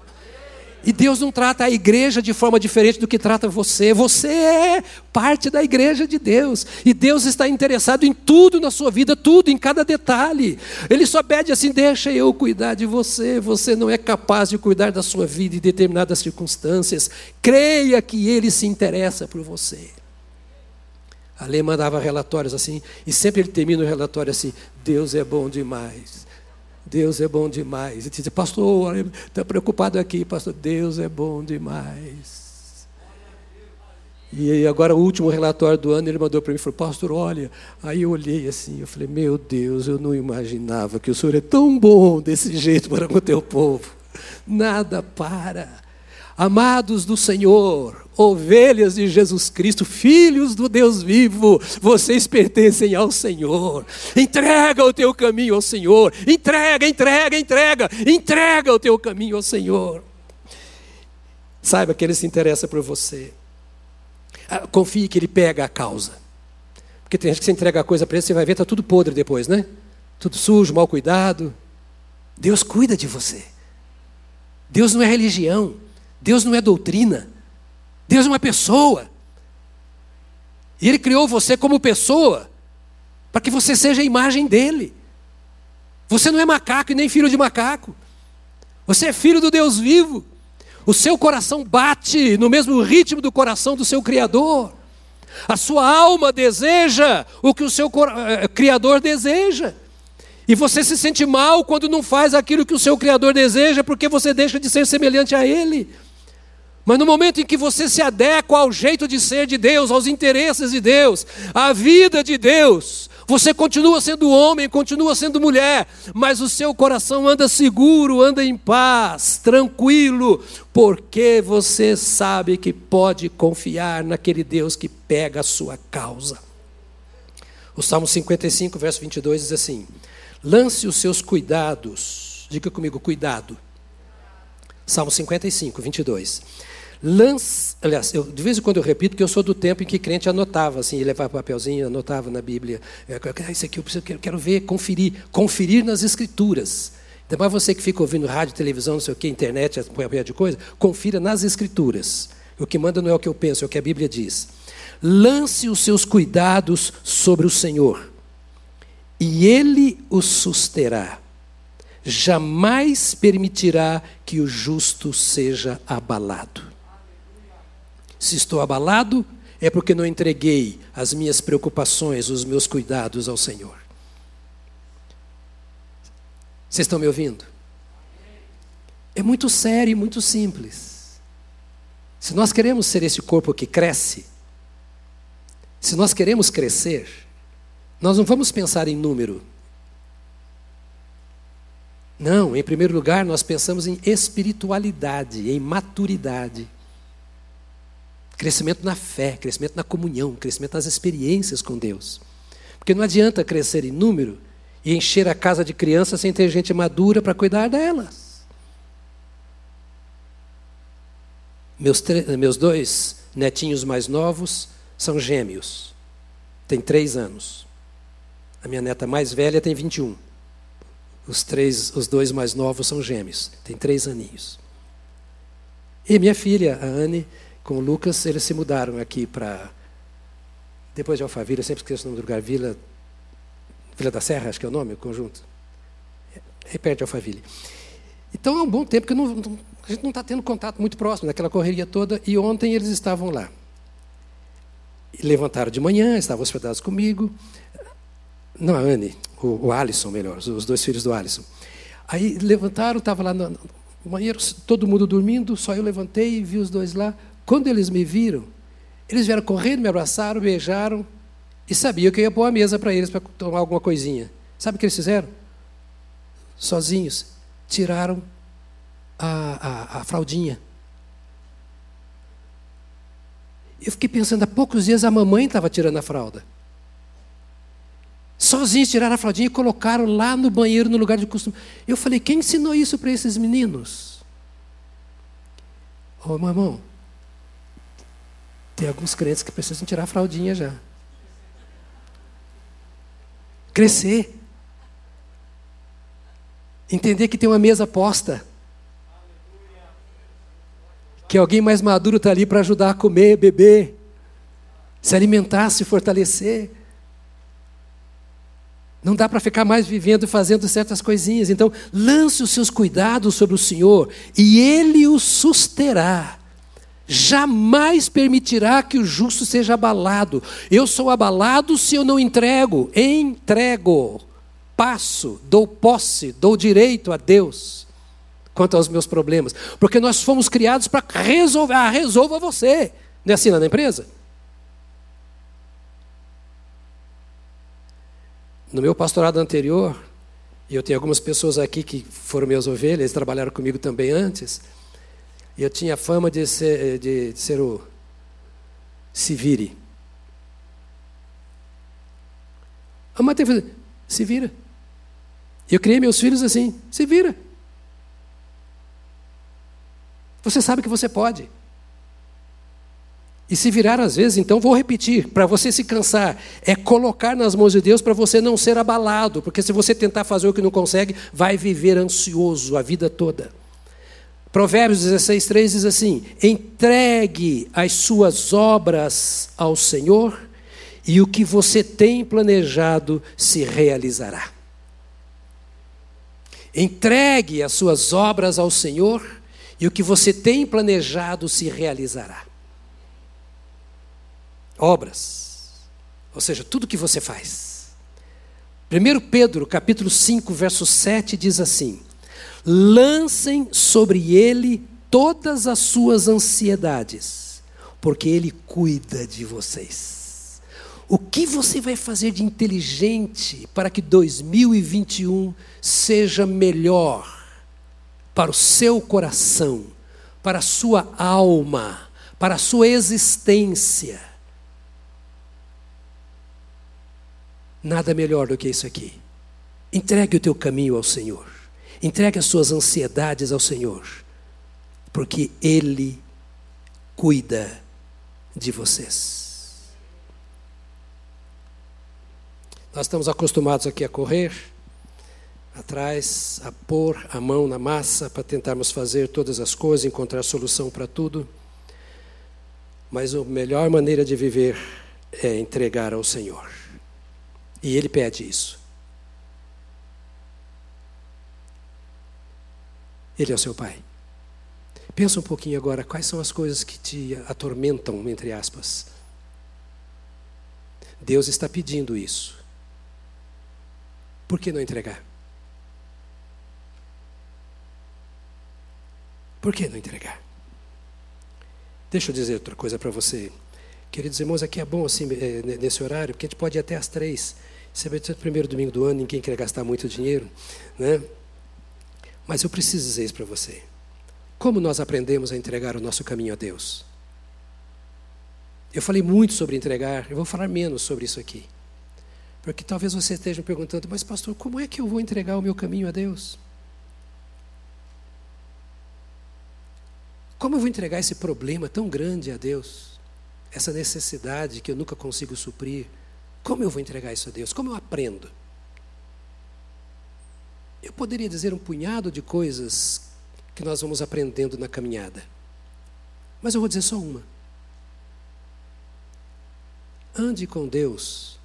E Deus não trata a igreja de forma diferente do que trata você. Você é parte da igreja de Deus. E Deus está interessado em tudo na sua vida, tudo, em cada detalhe. Ele só pede assim: deixa eu cuidar de você. Você não é capaz de cuidar da sua vida em determinadas circunstâncias. Creia que Ele se interessa por você. A lei mandava relatórios assim, e sempre ele termina o relatório assim: Deus é bom demais. Deus é bom demais. E diz, pastor, está preocupado aqui, pastor. Deus é bom demais. E agora o último relatório do ano ele mandou para mim falou, pastor, olha, aí eu olhei assim, eu falei, meu Deus, eu não imaginava que o Senhor é tão bom desse jeito para com o teu povo. Nada para. Amados do Senhor, ovelhas de Jesus Cristo, filhos do Deus vivo, vocês pertencem ao Senhor. Entrega o teu caminho ao Senhor. Entrega, entrega, entrega. Entrega o teu caminho ao Senhor. Saiba que Ele se interessa por você. Ah, confie que Ele pega a causa. Porque tem gente que você entrega a coisa para Ele, você vai ver, está tudo podre depois, né? Tudo sujo, mal cuidado. Deus cuida de você. Deus não é religião. Deus não é doutrina. Deus é uma pessoa. E Ele criou você como pessoa, para que você seja a imagem dele. Você não é macaco e nem filho de macaco. Você é filho do Deus vivo. O seu coração bate no mesmo ritmo do coração do seu Criador. A sua alma deseja o que o seu eh, Criador deseja. E você se sente mal quando não faz aquilo que o seu Criador deseja, porque você deixa de ser semelhante a Ele. Mas no momento em que você se adequa ao jeito de ser de Deus, aos interesses de Deus, à vida de Deus, você continua sendo homem, continua sendo mulher, mas o seu coração anda seguro, anda em paz, tranquilo, porque você sabe que pode confiar naquele Deus que pega a sua causa. O Salmo 55, verso 22 diz assim: Lance os seus cuidados, diga comigo, cuidado. Salmo 55, 22 Lance, aliás, eu, de vez em quando eu repito que eu sou do tempo em que crente anotava, assim, levava papelzinho, anotava na Bíblia. Ah, isso aqui eu preciso, quero, quero ver, conferir, conferir nas Escrituras. Ainda mais você que fica ouvindo rádio, televisão, não sei o que, internet, papel de coisa, confira nas Escrituras. O que manda não é o que eu penso, é o que a Bíblia diz. Lance os seus cuidados sobre o Senhor, e Ele os susterá. Jamais permitirá que o justo seja abalado. Se estou abalado, é porque não entreguei as minhas preocupações, os meus cuidados ao Senhor. Vocês estão me ouvindo? É muito sério e muito simples. Se nós queremos ser esse corpo que cresce, se nós queremos crescer, nós não vamos pensar em número. Não, em primeiro lugar, nós pensamos em espiritualidade, em maturidade. Crescimento na fé, crescimento na comunhão, crescimento nas experiências com Deus. Porque não adianta crescer em número e encher a casa de crianças sem ter gente madura para cuidar delas. Meus, meus dois netinhos mais novos são gêmeos. Tem três anos. A minha neta mais velha tem 21. Os, três, os dois mais novos são gêmeos. Tem três aninhos. E minha filha, a Anne, com o Lucas, eles se mudaram aqui para. Depois de Alphaville, eu sempre esqueço o nome do lugar, Vila. Vila da Serra, acho que é o nome, o conjunto. É perto de Alphaville. Então é um bom tempo que não, a gente não está tendo contato muito próximo, naquela correria toda, e ontem eles estavam lá. Levantaram de manhã, estavam hospedados comigo. Não, a Anne, o, o Alisson, melhor, os dois filhos do Alisson. Aí levantaram, estava lá no, no banheiro, todo mundo dormindo, só eu levantei e vi os dois lá. Quando eles me viram, eles vieram correndo, me abraçaram, beijaram e sabiam que eu ia pôr a mesa para eles para tomar alguma coisinha. Sabe o que eles fizeram? Sozinhos, tiraram a, a, a fraldinha. Eu fiquei pensando, há poucos dias a mamãe estava tirando a fralda. Sozinhos tiraram a fraldinha e colocaram lá no banheiro, no lugar de costume. Eu falei, quem ensinou isso para esses meninos? Ô, oh, tem alguns crentes que precisam tirar a fraldinha já. Crescer. Entender que tem uma mesa posta. Que alguém mais maduro está ali para ajudar a comer, beber, se alimentar, se fortalecer. Não dá para ficar mais vivendo e fazendo certas coisinhas. Então, lance os seus cuidados sobre o Senhor e Ele o susterá. Jamais permitirá que o justo seja abalado. Eu sou abalado se eu não entrego. Entrego. Passo, dou posse, dou direito a Deus quanto aos meus problemas. Porque nós fomos criados para resolver. Ah, resolva você. Não é assim lá na empresa? No meu pastorado anterior, e eu tenho algumas pessoas aqui que foram meus ovelhas, trabalharam comigo também antes, e eu tinha fama de ser, de, de ser o se vire. A mãe teve se vira. Eu criei meus filhos assim, se vira. Você sabe que você pode. E se virar às vezes, então vou repetir, para você se cansar, é colocar nas mãos de Deus para você não ser abalado, porque se você tentar fazer o que não consegue, vai viver ansioso a vida toda. Provérbios 16, 3 diz assim: entregue as suas obras ao Senhor, e o que você tem planejado se realizará. Entregue as suas obras ao Senhor, e o que você tem planejado se realizará obras, ou seja, tudo que você faz. 1 Pedro, capítulo 5, verso 7 diz assim: Lancem sobre ele todas as suas ansiedades, porque ele cuida de vocês. O que você vai fazer de inteligente para que 2021 seja melhor para o seu coração, para a sua alma, para a sua existência? Nada melhor do que isso aqui. Entregue o teu caminho ao Senhor. Entregue as suas ansiedades ao Senhor. Porque Ele cuida de vocês. Nós estamos acostumados aqui a correr atrás, a pôr a mão na massa para tentarmos fazer todas as coisas, encontrar solução para tudo. Mas a melhor maneira de viver é entregar ao Senhor. E ele pede isso. Ele é o seu pai. Pensa um pouquinho agora, quais são as coisas que te atormentam, entre aspas. Deus está pedindo isso. Por que não entregar? Por que não entregar? Deixa eu dizer outra coisa para você. Queridos irmãos, aqui é bom assim, eh, nesse horário, porque a gente pode ir até às três. Você vai ter o primeiro domingo do ano, ninguém quer gastar muito dinheiro, né? Mas eu preciso dizer isso para você. Como nós aprendemos a entregar o nosso caminho a Deus? Eu falei muito sobre entregar, eu vou falar menos sobre isso aqui. Porque talvez você esteja me perguntando, mas pastor, como é que eu vou entregar o meu caminho a Deus? Como eu vou entregar esse problema tão grande a Deus? Essa necessidade que eu nunca consigo suprir? Como eu vou entregar isso a Deus? Como eu aprendo? Eu poderia dizer um punhado de coisas que nós vamos aprendendo na caminhada, mas eu vou dizer só uma. Ande com Deus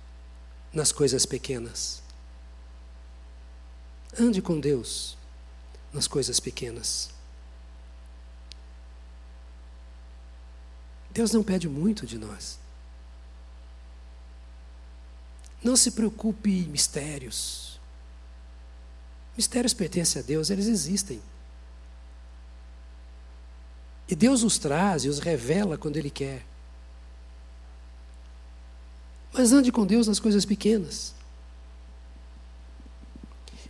nas coisas pequenas. Ande com Deus nas coisas pequenas. Deus não pede muito de nós. Não se preocupe em mistérios. Mistérios pertencem a Deus, eles existem. E Deus os traz e os revela quando Ele quer. Mas ande com Deus nas coisas pequenas.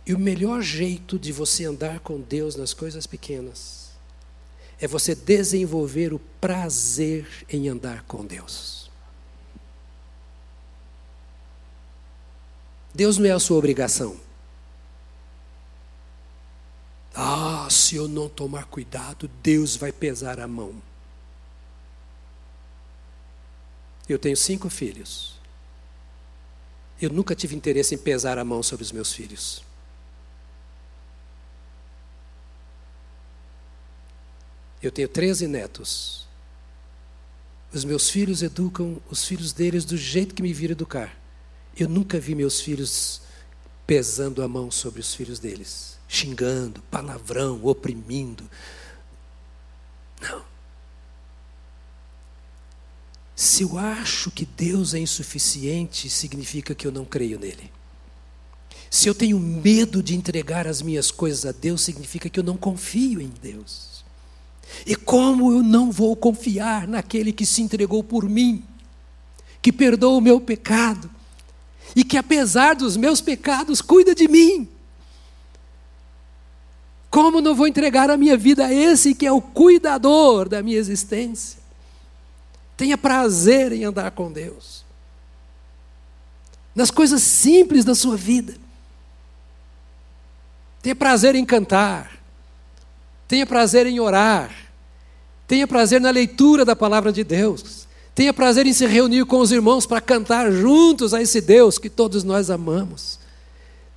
E o melhor jeito de você andar com Deus nas coisas pequenas é você desenvolver o prazer em andar com Deus. Deus não é a sua obrigação. Ah, se eu não tomar cuidado, Deus vai pesar a mão. Eu tenho cinco filhos. Eu nunca tive interesse em pesar a mão sobre os meus filhos. Eu tenho 13 netos. Os meus filhos educam os filhos deles do jeito que me viram educar. Eu nunca vi meus filhos pesando a mão sobre os filhos deles, xingando, palavrão, oprimindo. Não. Se eu acho que Deus é insuficiente, significa que eu não creio nele. Se eu tenho medo de entregar as minhas coisas a Deus, significa que eu não confio em Deus. E como eu não vou confiar naquele que se entregou por mim, que perdoa o meu pecado, e que apesar dos meus pecados cuida de mim? Como não vou entregar a minha vida a esse que é o cuidador da minha existência? Tenha prazer em andar com Deus. Nas coisas simples da sua vida. Tenha prazer em cantar. Tenha prazer em orar. Tenha prazer na leitura da palavra de Deus. Tenha prazer em se reunir com os irmãos para cantar juntos a esse Deus que todos nós amamos.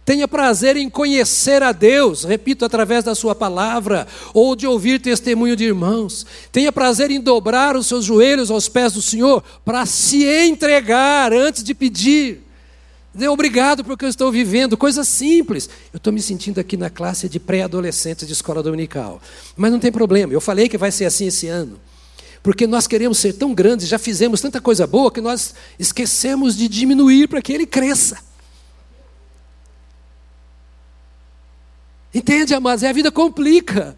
Tenha prazer em conhecer a Deus, repito, através da Sua palavra, ou de ouvir testemunho de irmãos. Tenha prazer em dobrar os seus joelhos aos pés do Senhor para se entregar antes de pedir. Dê obrigado porque eu estou vivendo, coisas simples. Eu estou me sentindo aqui na classe de pré-adolescentes de escola dominical. Mas não tem problema, eu falei que vai ser assim esse ano. Porque nós queremos ser tão grandes, já fizemos tanta coisa boa que nós esquecemos de diminuir para que ele cresça. Entende, amados? E a vida complica.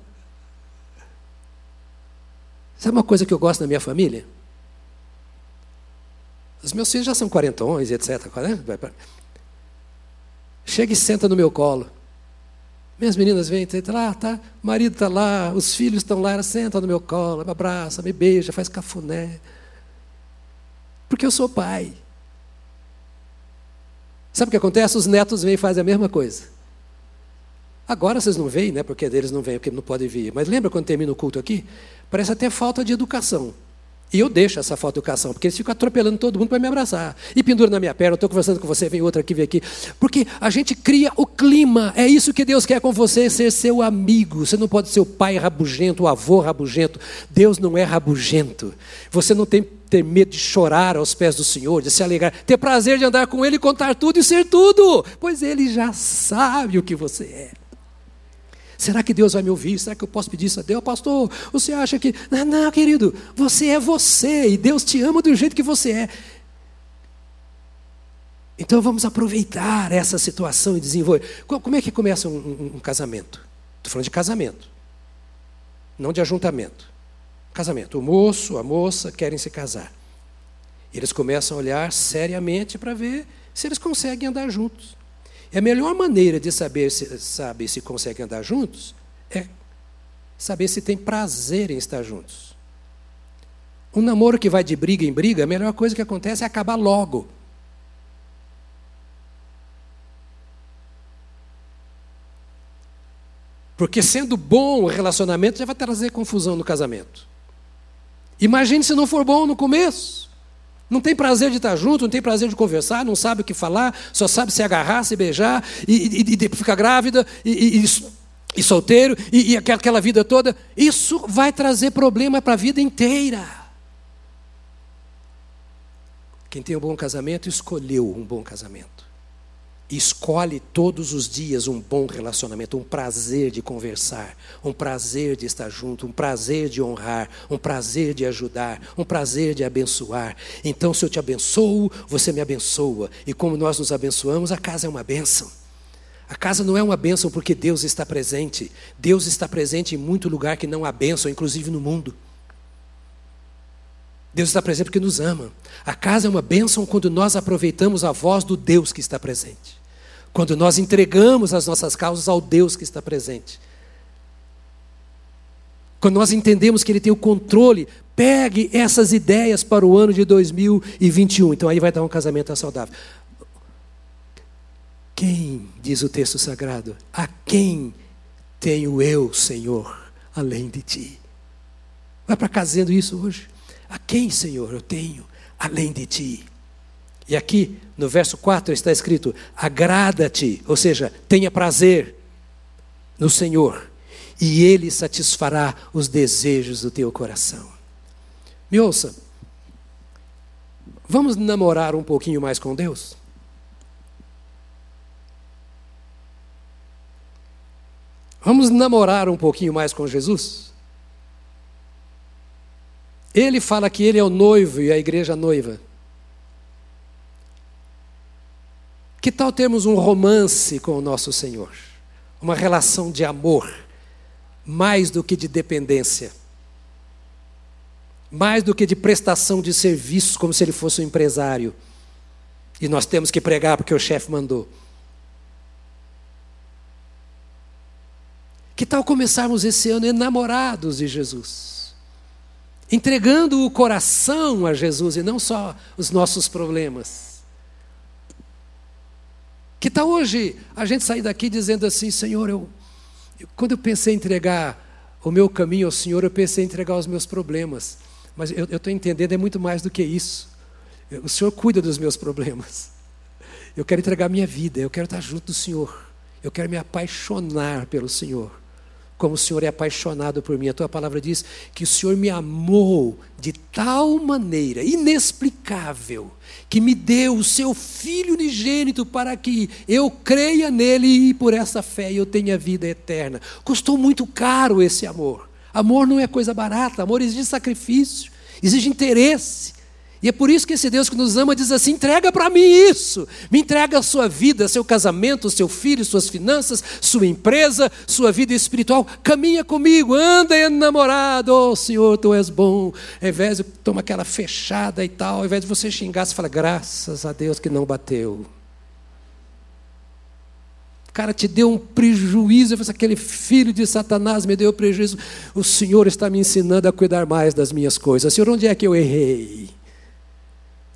Sabe uma coisa que eu gosto na minha família? Os meus filhos já são quarentões, etc. Né? Chega e senta no meu colo. Minhas meninas vêm, tá lá, tá, o marido está lá, os filhos estão lá, ela senta no meu colo, me abraça, me beija, faz cafuné. Porque eu sou pai. Sabe o que acontece? Os netos vêm e fazem a mesma coisa. Agora vocês não veem, né? Porque eles não vêm, porque não podem vir. Mas lembra quando termina o culto aqui? Parece até falta de educação. E eu deixo essa falta de educação, porque eles ficam atropelando todo mundo para me abraçar. E pendura na minha perna, estou conversando com você, vem outra aqui, vem aqui. Porque a gente cria o clima. É isso que Deus quer com você, ser seu amigo. Você não pode ser o pai rabugento, o avô rabugento. Deus não é rabugento. Você não tem ter medo de chorar aos pés do Senhor, de se alegrar, ter prazer de andar com Ele, contar tudo e ser tudo, pois Ele já sabe o que você é. Será que Deus vai me ouvir? Será que eu posso pedir isso a Deus? Pastor, você acha que. Não, não, querido, você é você e Deus te ama do jeito que você é. Então vamos aproveitar essa situação e desenvolver. Como é que começa um, um, um casamento? Estou falando de casamento, não de ajuntamento. Casamento. O moço, a moça querem se casar. Eles começam a olhar seriamente para ver se eles conseguem andar juntos. E a melhor maneira de saber se, sabe, se conseguem andar juntos é saber se tem prazer em estar juntos. Um namoro que vai de briga em briga, a melhor coisa que acontece é acabar logo. Porque sendo bom o relacionamento já vai trazer confusão no casamento. Imagine se não for bom no começo. Não tem prazer de estar junto, não tem prazer de conversar, não sabe o que falar, só sabe se agarrar, se beijar, e, e, e ficar grávida, e, e solteiro, e, aquela vida toda. Isso vai trazer problema para a vida inteira. Quem tem um bom casamento escolheu um bom casamento escolhe todos os dias um bom relacionamento, um prazer de conversar, um prazer de estar junto, um prazer de honrar, um prazer de ajudar, um prazer de abençoar. Então, se eu te abençoo, você me abençoa. E como nós nos abençoamos, a casa é uma bênção. A casa não é uma bênção porque Deus está presente. Deus está presente em muito lugar que não há bênção, inclusive no mundo. Deus está presente porque nos ama. A casa é uma bênção quando nós aproveitamos a voz do Deus que está presente. Quando nós entregamos as nossas causas ao Deus que está presente. Quando nós entendemos que Ele tem o controle, pegue essas ideias para o ano de 2021. Então aí vai dar um casamento saudável. Quem, diz o texto sagrado, a quem tenho eu, Senhor, além de ti? Vai para casa dizendo isso hoje. A quem, Senhor, eu tenho além de ti? E aqui, no verso 4, está escrito: agrada-te, ou seja, tenha prazer no Senhor e Ele satisfará os desejos do teu coração. Me ouça, vamos namorar um pouquinho mais com Deus? Vamos namorar um pouquinho mais com Jesus? Ele fala que ele é o noivo e a igreja a noiva. Que tal termos um romance com o nosso Senhor? Uma relação de amor? mais do que de dependência, mais do que de prestação de serviços, como se ele fosse um empresário. E nós temos que pregar porque o chefe mandou. Que tal começarmos esse ano enamorados de Jesus? Entregando o coração a Jesus e não só os nossos problemas. Que tal hoje a gente sair daqui dizendo assim: Senhor, eu, quando eu pensei em entregar o meu caminho ao Senhor, eu pensei em entregar os meus problemas. Mas eu estou entendendo, é muito mais do que isso. O Senhor cuida dos meus problemas. Eu quero entregar minha vida, eu quero estar junto do Senhor. Eu quero me apaixonar pelo Senhor como o Senhor é apaixonado por mim. A tua palavra diz que o Senhor me amou de tal maneira inexplicável que me deu o seu filho unigênito para que eu creia nele e por essa fé eu tenha vida eterna. Custou muito caro esse amor. Amor não é coisa barata, amor exige sacrifício, exige interesse, e é por isso que esse Deus que nos ama diz assim: entrega para mim isso, me entrega a sua vida, seu casamento, seu filho, suas finanças, sua empresa, sua vida espiritual, caminha comigo, anda enamorado, oh Senhor, tu és bom. Ao invés de tomar aquela fechada e tal, ao invés de você xingar, você fala: graças a Deus que não bateu. Cara te deu um prejuízo, eu aquele filho de Satanás me deu prejuízo. O Senhor está me ensinando a cuidar mais das minhas coisas. Senhor, onde é que eu errei?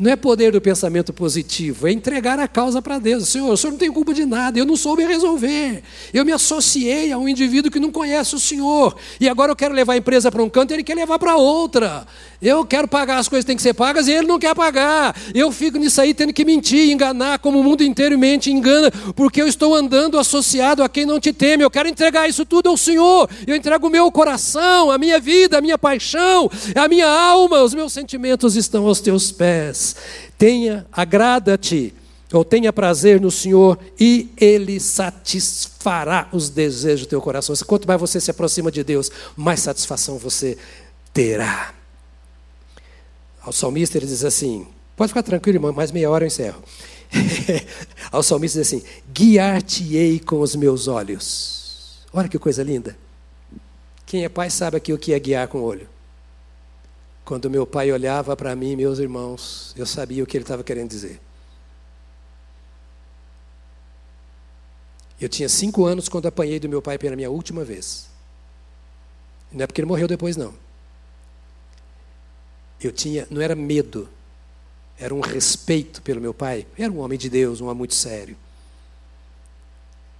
Não é poder do pensamento positivo, é entregar a causa para Deus. Senhor, o senhor não tem culpa de nada, eu não soube resolver. Eu me associei a um indivíduo que não conhece o senhor. E agora eu quero levar a empresa para um canto e ele quer levar para outra. Eu quero pagar as coisas que têm que ser pagas e ele não quer pagar. Eu fico nisso aí tendo que mentir, enganar, como o mundo inteiro mente engana, porque eu estou andando associado a quem não te teme. Eu quero entregar isso tudo ao Senhor. Eu entrego o meu coração, a minha vida, a minha paixão, a minha alma, os meus sentimentos estão aos teus pés. Tenha, agrada-te, ou tenha prazer no Senhor, e Ele satisfará os desejos do teu coração. Quanto mais você se aproxima de Deus, mais satisfação você terá. Ao salmista ele diz assim: pode ficar tranquilo, irmão, mais meia hora eu encerro. Ao salmista diz assim: guiar-te-ei com os meus olhos. Olha que coisa linda. Quem é pai sabe aqui o que é guiar com o olho. Quando meu pai olhava para mim, meus irmãos, eu sabia o que ele estava querendo dizer. Eu tinha cinco anos quando apanhei do meu pai pela minha última vez. Não é porque ele morreu depois, não. Eu tinha, não era medo, era um respeito pelo meu pai. Era um homem de Deus, um homem muito sério.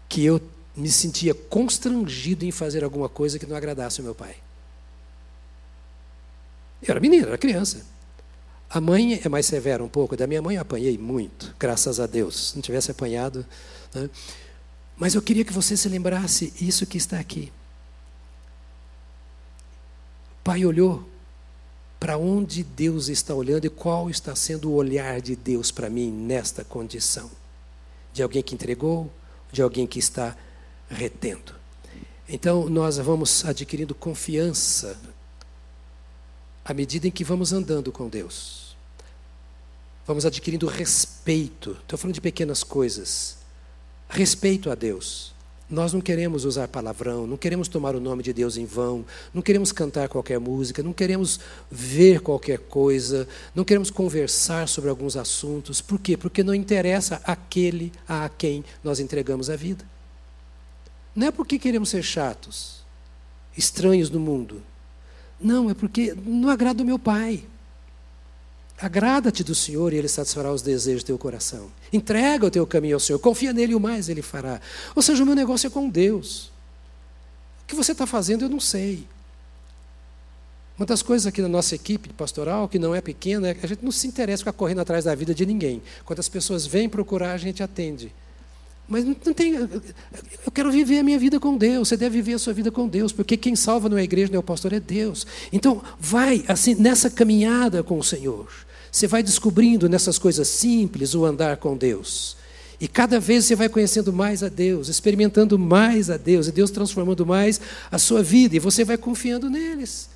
Que eu me sentia constrangido em fazer alguma coisa que não agradasse o meu pai. Eu era menino, era criança. A mãe é mais severa um pouco. Da minha mãe eu apanhei muito, graças a Deus. Se não tivesse apanhado. Né? Mas eu queria que você se lembrasse isso que está aqui. O pai olhou para onde Deus está olhando e qual está sendo o olhar de Deus para mim nesta condição. De alguém que entregou, de alguém que está retendo. Então nós vamos adquirindo confiança à medida em que vamos andando com Deus. Vamos adquirindo respeito. Estou falando de pequenas coisas. Respeito a Deus. Nós não queremos usar palavrão, não queremos tomar o nome de Deus em vão, não queremos cantar qualquer música, não queremos ver qualquer coisa, não queremos conversar sobre alguns assuntos. Por quê? Porque não interessa aquele a quem nós entregamos a vida. Não é porque queremos ser chatos, estranhos no mundo. Não, é porque não agrada o meu Pai. Agrada-te do Senhor e Ele satisfará os desejos do teu coração. Entrega o teu caminho ao Senhor, confia nele e o mais Ele fará. Ou seja, o meu negócio é com Deus. O que você está fazendo eu não sei. Uma das coisas aqui na nossa equipe pastoral, que não é pequena, é que a gente não se interessa ficar correndo atrás da vida de ninguém. Quando as pessoas vêm procurar, a gente atende. Mas não tem. Eu quero viver a minha vida com Deus. Você deve viver a sua vida com Deus, porque quem salva não é a igreja, não é o pastor, é Deus. Então, vai assim nessa caminhada com o Senhor. Você vai descobrindo nessas coisas simples o andar com Deus. E cada vez você vai conhecendo mais a Deus, experimentando mais a Deus, e Deus transformando mais a sua vida, e você vai confiando neles.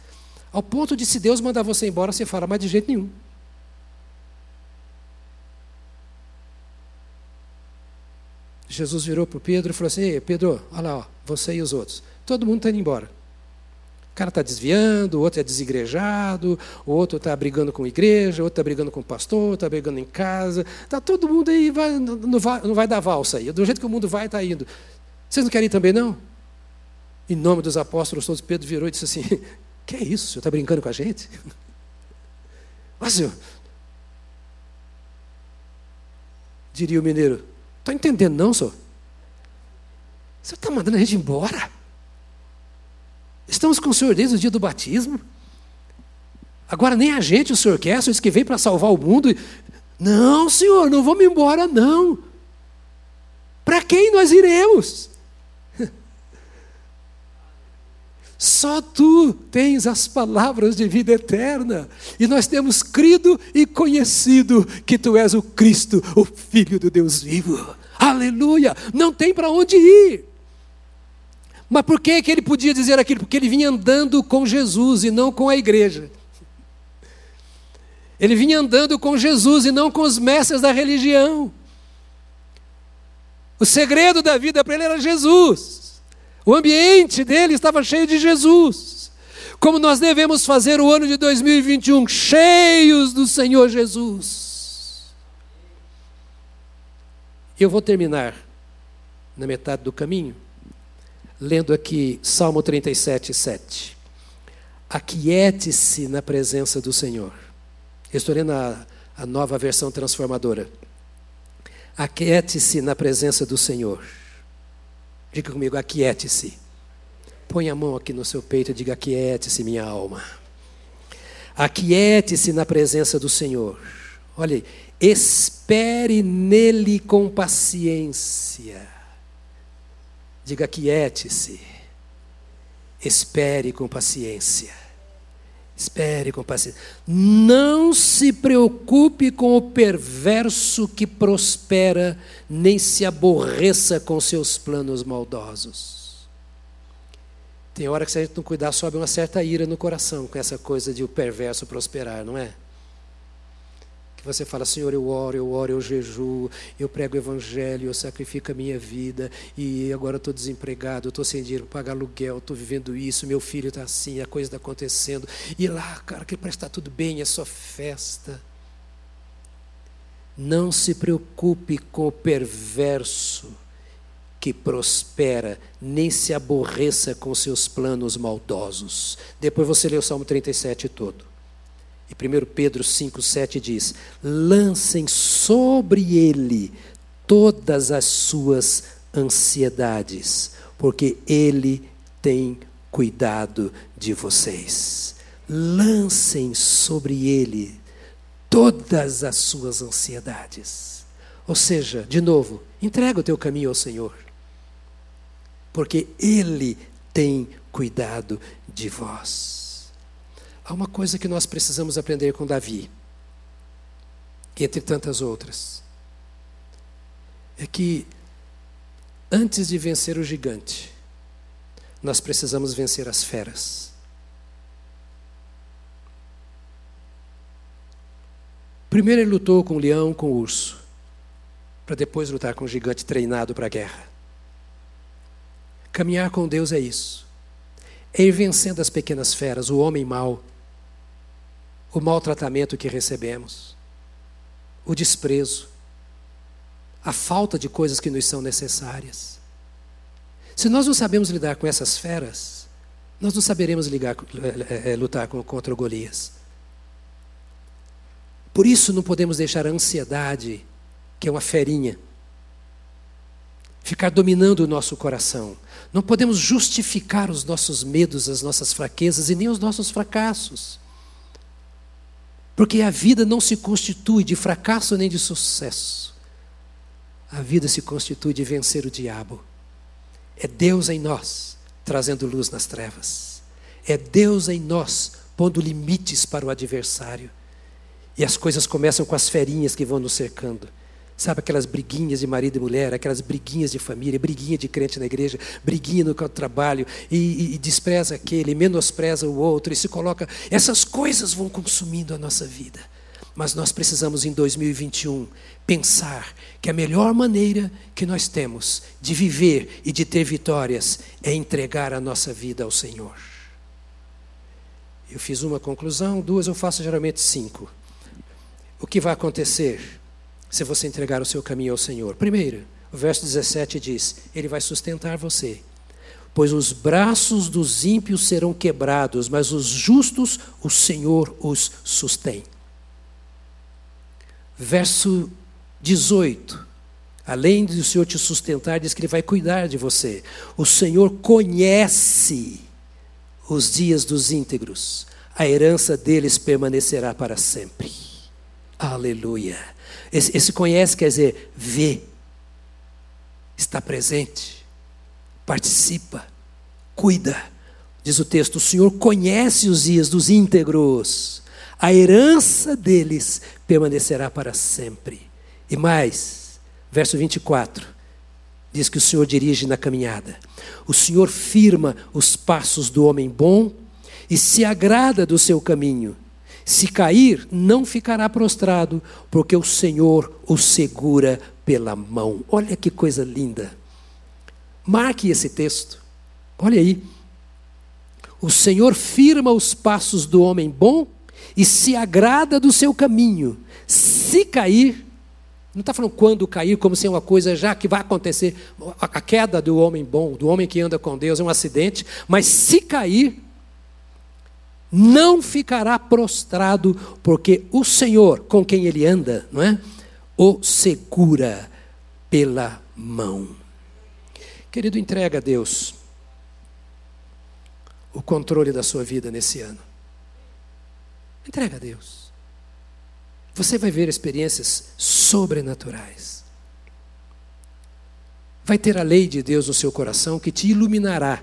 Ao ponto de, se Deus mandar você embora, você fala, mas de jeito nenhum. Jesus virou para o Pedro e falou assim: Pedro, olha lá, ó, você e os outros. Todo mundo está indo embora. O cara está desviando, o outro é desigrejado, o outro está brigando com a igreja, o outro está brigando com o pastor, está brigando em casa. Está todo mundo aí, vai, não, vai, não vai dar valsa aí. Do jeito que o mundo vai, está indo. Vocês não querem ir também, não? Em nome dos apóstolos, todos, Pedro virou e disse assim: Que é isso? O senhor está brincando com a gente? Mas, senhor. Diria o mineiro: Estou entendendo, não, senhor? Você está mandando a gente embora? Estamos com o Senhor desde o dia do batismo. Agora nem a gente o Senhor quer, o Senhor que veio para salvar o mundo. Não, Senhor, não vamos embora, não. Para quem nós iremos? Só tu tens as palavras de vida eterna. E nós temos crido e conhecido que tu és o Cristo, o Filho do Deus vivo. Aleluia! Não tem para onde ir. Mas por que, que ele podia dizer aquilo? Porque ele vinha andando com Jesus e não com a igreja. Ele vinha andando com Jesus e não com os mestres da religião. O segredo da vida para ele era Jesus. O ambiente dele estava cheio de Jesus. Como nós devemos fazer o ano de 2021 cheios do Senhor Jesus. Eu vou terminar na metade do caminho lendo aqui Salmo 37, 7. Aquiete-se na presença do Senhor. Estou lendo a, a nova versão transformadora. Aquiete-se na presença do Senhor. Diga comigo, aquiete-se. Põe a mão aqui no seu peito e diga: Aquiete-se, minha alma. Aquiete-se na presença do Senhor. Olha aí, espere nele com paciência. Diga: quiete-se. Espere com paciência. Espere com paciência. Não se preocupe com o perverso que prospera, nem se aborreça com seus planos maldosos. Tem hora que se a gente não cuidar, sobe uma certa ira no coração com essa coisa de o perverso prosperar, não é? Você fala, Senhor, eu oro, eu oro, eu jejuo, eu prego o evangelho, eu sacrifico a minha vida, e agora estou desempregado, estou sem dinheiro para pagar aluguel, estou vivendo isso, meu filho está assim, a coisa está acontecendo, e lá, cara, que parece estar tudo bem, é só festa. Não se preocupe com o perverso que prospera, nem se aborreça com seus planos maldosos. Depois você lê o Salmo 37 todo. E 1 Pedro 5,7 diz: lancem sobre ele todas as suas ansiedades, porque ele tem cuidado de vocês. Lancem sobre ele todas as suas ansiedades. Ou seja, de novo, entrega o teu caminho ao Senhor, porque ele tem cuidado de vós. Há uma coisa que nós precisamos aprender com Davi, entre tantas outras. É que antes de vencer o gigante, nós precisamos vencer as feras. Primeiro ele lutou com o leão, com o urso, para depois lutar com o gigante treinado para a guerra. Caminhar com Deus é isso. É ir vencendo as pequenas feras, o homem mau, o maltratamento que recebemos, o desprezo, a falta de coisas que nos são necessárias. Se nós não sabemos lidar com essas feras, nós não saberemos ligar, é, é, lutar contra Golias. Por isso não podemos deixar a ansiedade, que é uma ferinha, ficar dominando o nosso coração. Não podemos justificar os nossos medos, as nossas fraquezas e nem os nossos fracassos. Porque a vida não se constitui de fracasso nem de sucesso. A vida se constitui de vencer o diabo. É Deus em nós trazendo luz nas trevas. É Deus em nós pondo limites para o adversário. E as coisas começam com as ferinhas que vão nos cercando. Sabe aquelas briguinhas de marido e mulher, aquelas briguinhas de família, briguinha de crente na igreja, briguinha no trabalho, e, e, e despreza aquele, menospreza o outro, e se coloca. Essas coisas vão consumindo a nossa vida. Mas nós precisamos, em 2021, pensar que a melhor maneira que nós temos de viver e de ter vitórias é entregar a nossa vida ao Senhor. Eu fiz uma conclusão, duas, eu faço geralmente cinco. O que vai acontecer? Se você entregar o seu caminho ao Senhor. Primeiro, o verso 17 diz: Ele vai sustentar você. Pois os braços dos ímpios serão quebrados, mas os justos, o Senhor os sustém. Verso 18. Além de o Senhor te sustentar, diz que Ele vai cuidar de você. O Senhor conhece os dias dos íntegros, a herança deles permanecerá para sempre. Aleluia. Esse, esse conhece quer dizer vê, está presente, participa, cuida. Diz o texto: o Senhor conhece os dias dos íntegros, a herança deles permanecerá para sempre. E mais, verso 24, diz que o Senhor dirige na caminhada. O Senhor firma os passos do homem bom e se agrada do seu caminho. Se cair, não ficará prostrado, porque o Senhor o segura pela mão. Olha que coisa linda. Marque esse texto. Olha aí. O Senhor firma os passos do homem bom e se agrada do seu caminho. Se cair, não está falando quando cair, como se é uma coisa já que vai acontecer. A queda do homem bom, do homem que anda com Deus, é um acidente, mas se cair, não ficará prostrado, porque o Senhor com quem ele anda, não é? O segura pela mão. Querido, entrega a Deus o controle da sua vida nesse ano. Entrega a Deus. Você vai ver experiências sobrenaturais. Vai ter a lei de Deus no seu coração que te iluminará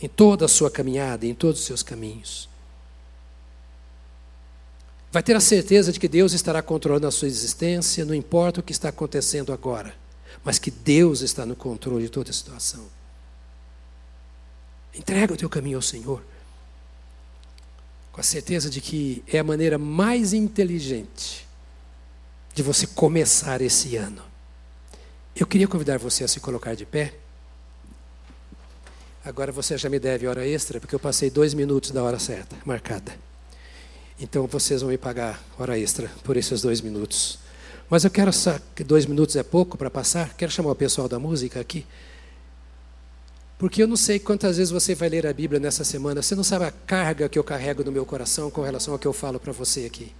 em toda a sua caminhada, em todos os seus caminhos. Vai ter a certeza de que Deus estará controlando a sua existência, não importa o que está acontecendo agora, mas que Deus está no controle de toda a situação. Entrega o teu caminho ao Senhor, com a certeza de que é a maneira mais inteligente de você começar esse ano. Eu queria convidar você a se colocar de pé. Agora você já me deve hora extra, porque eu passei dois minutos da hora certa, marcada. Então vocês vão me pagar hora extra por esses dois minutos. Mas eu quero que dois minutos é pouco para passar. Quero chamar o pessoal da música aqui. Porque eu não sei quantas vezes você vai ler a Bíblia nessa semana. Você não sabe a carga que eu carrego no meu coração com relação ao que eu falo para você aqui.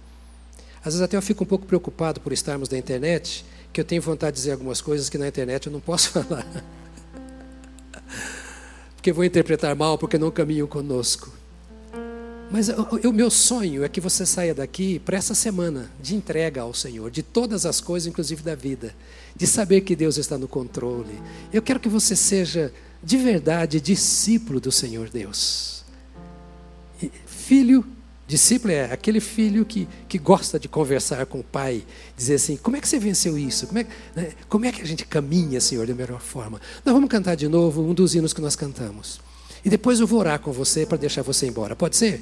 Às vezes até eu fico um pouco preocupado por estarmos na internet, que eu tenho vontade de dizer algumas coisas que na internet eu não posso falar porque vou interpretar mal, porque não caminham conosco. Mas o meu sonho é que você saia daqui para essa semana de entrega ao Senhor, de todas as coisas, inclusive da vida, de saber que Deus está no controle. Eu quero que você seja de verdade discípulo do Senhor Deus, filho Discípulo é aquele filho que, que gosta de conversar com o pai, dizer assim: como é que você venceu isso? Como é, né, como é que a gente caminha, Senhor, da melhor forma? Nós vamos cantar de novo um dos hinos que nós cantamos. E depois eu vou orar com você para deixar você embora. Pode ser?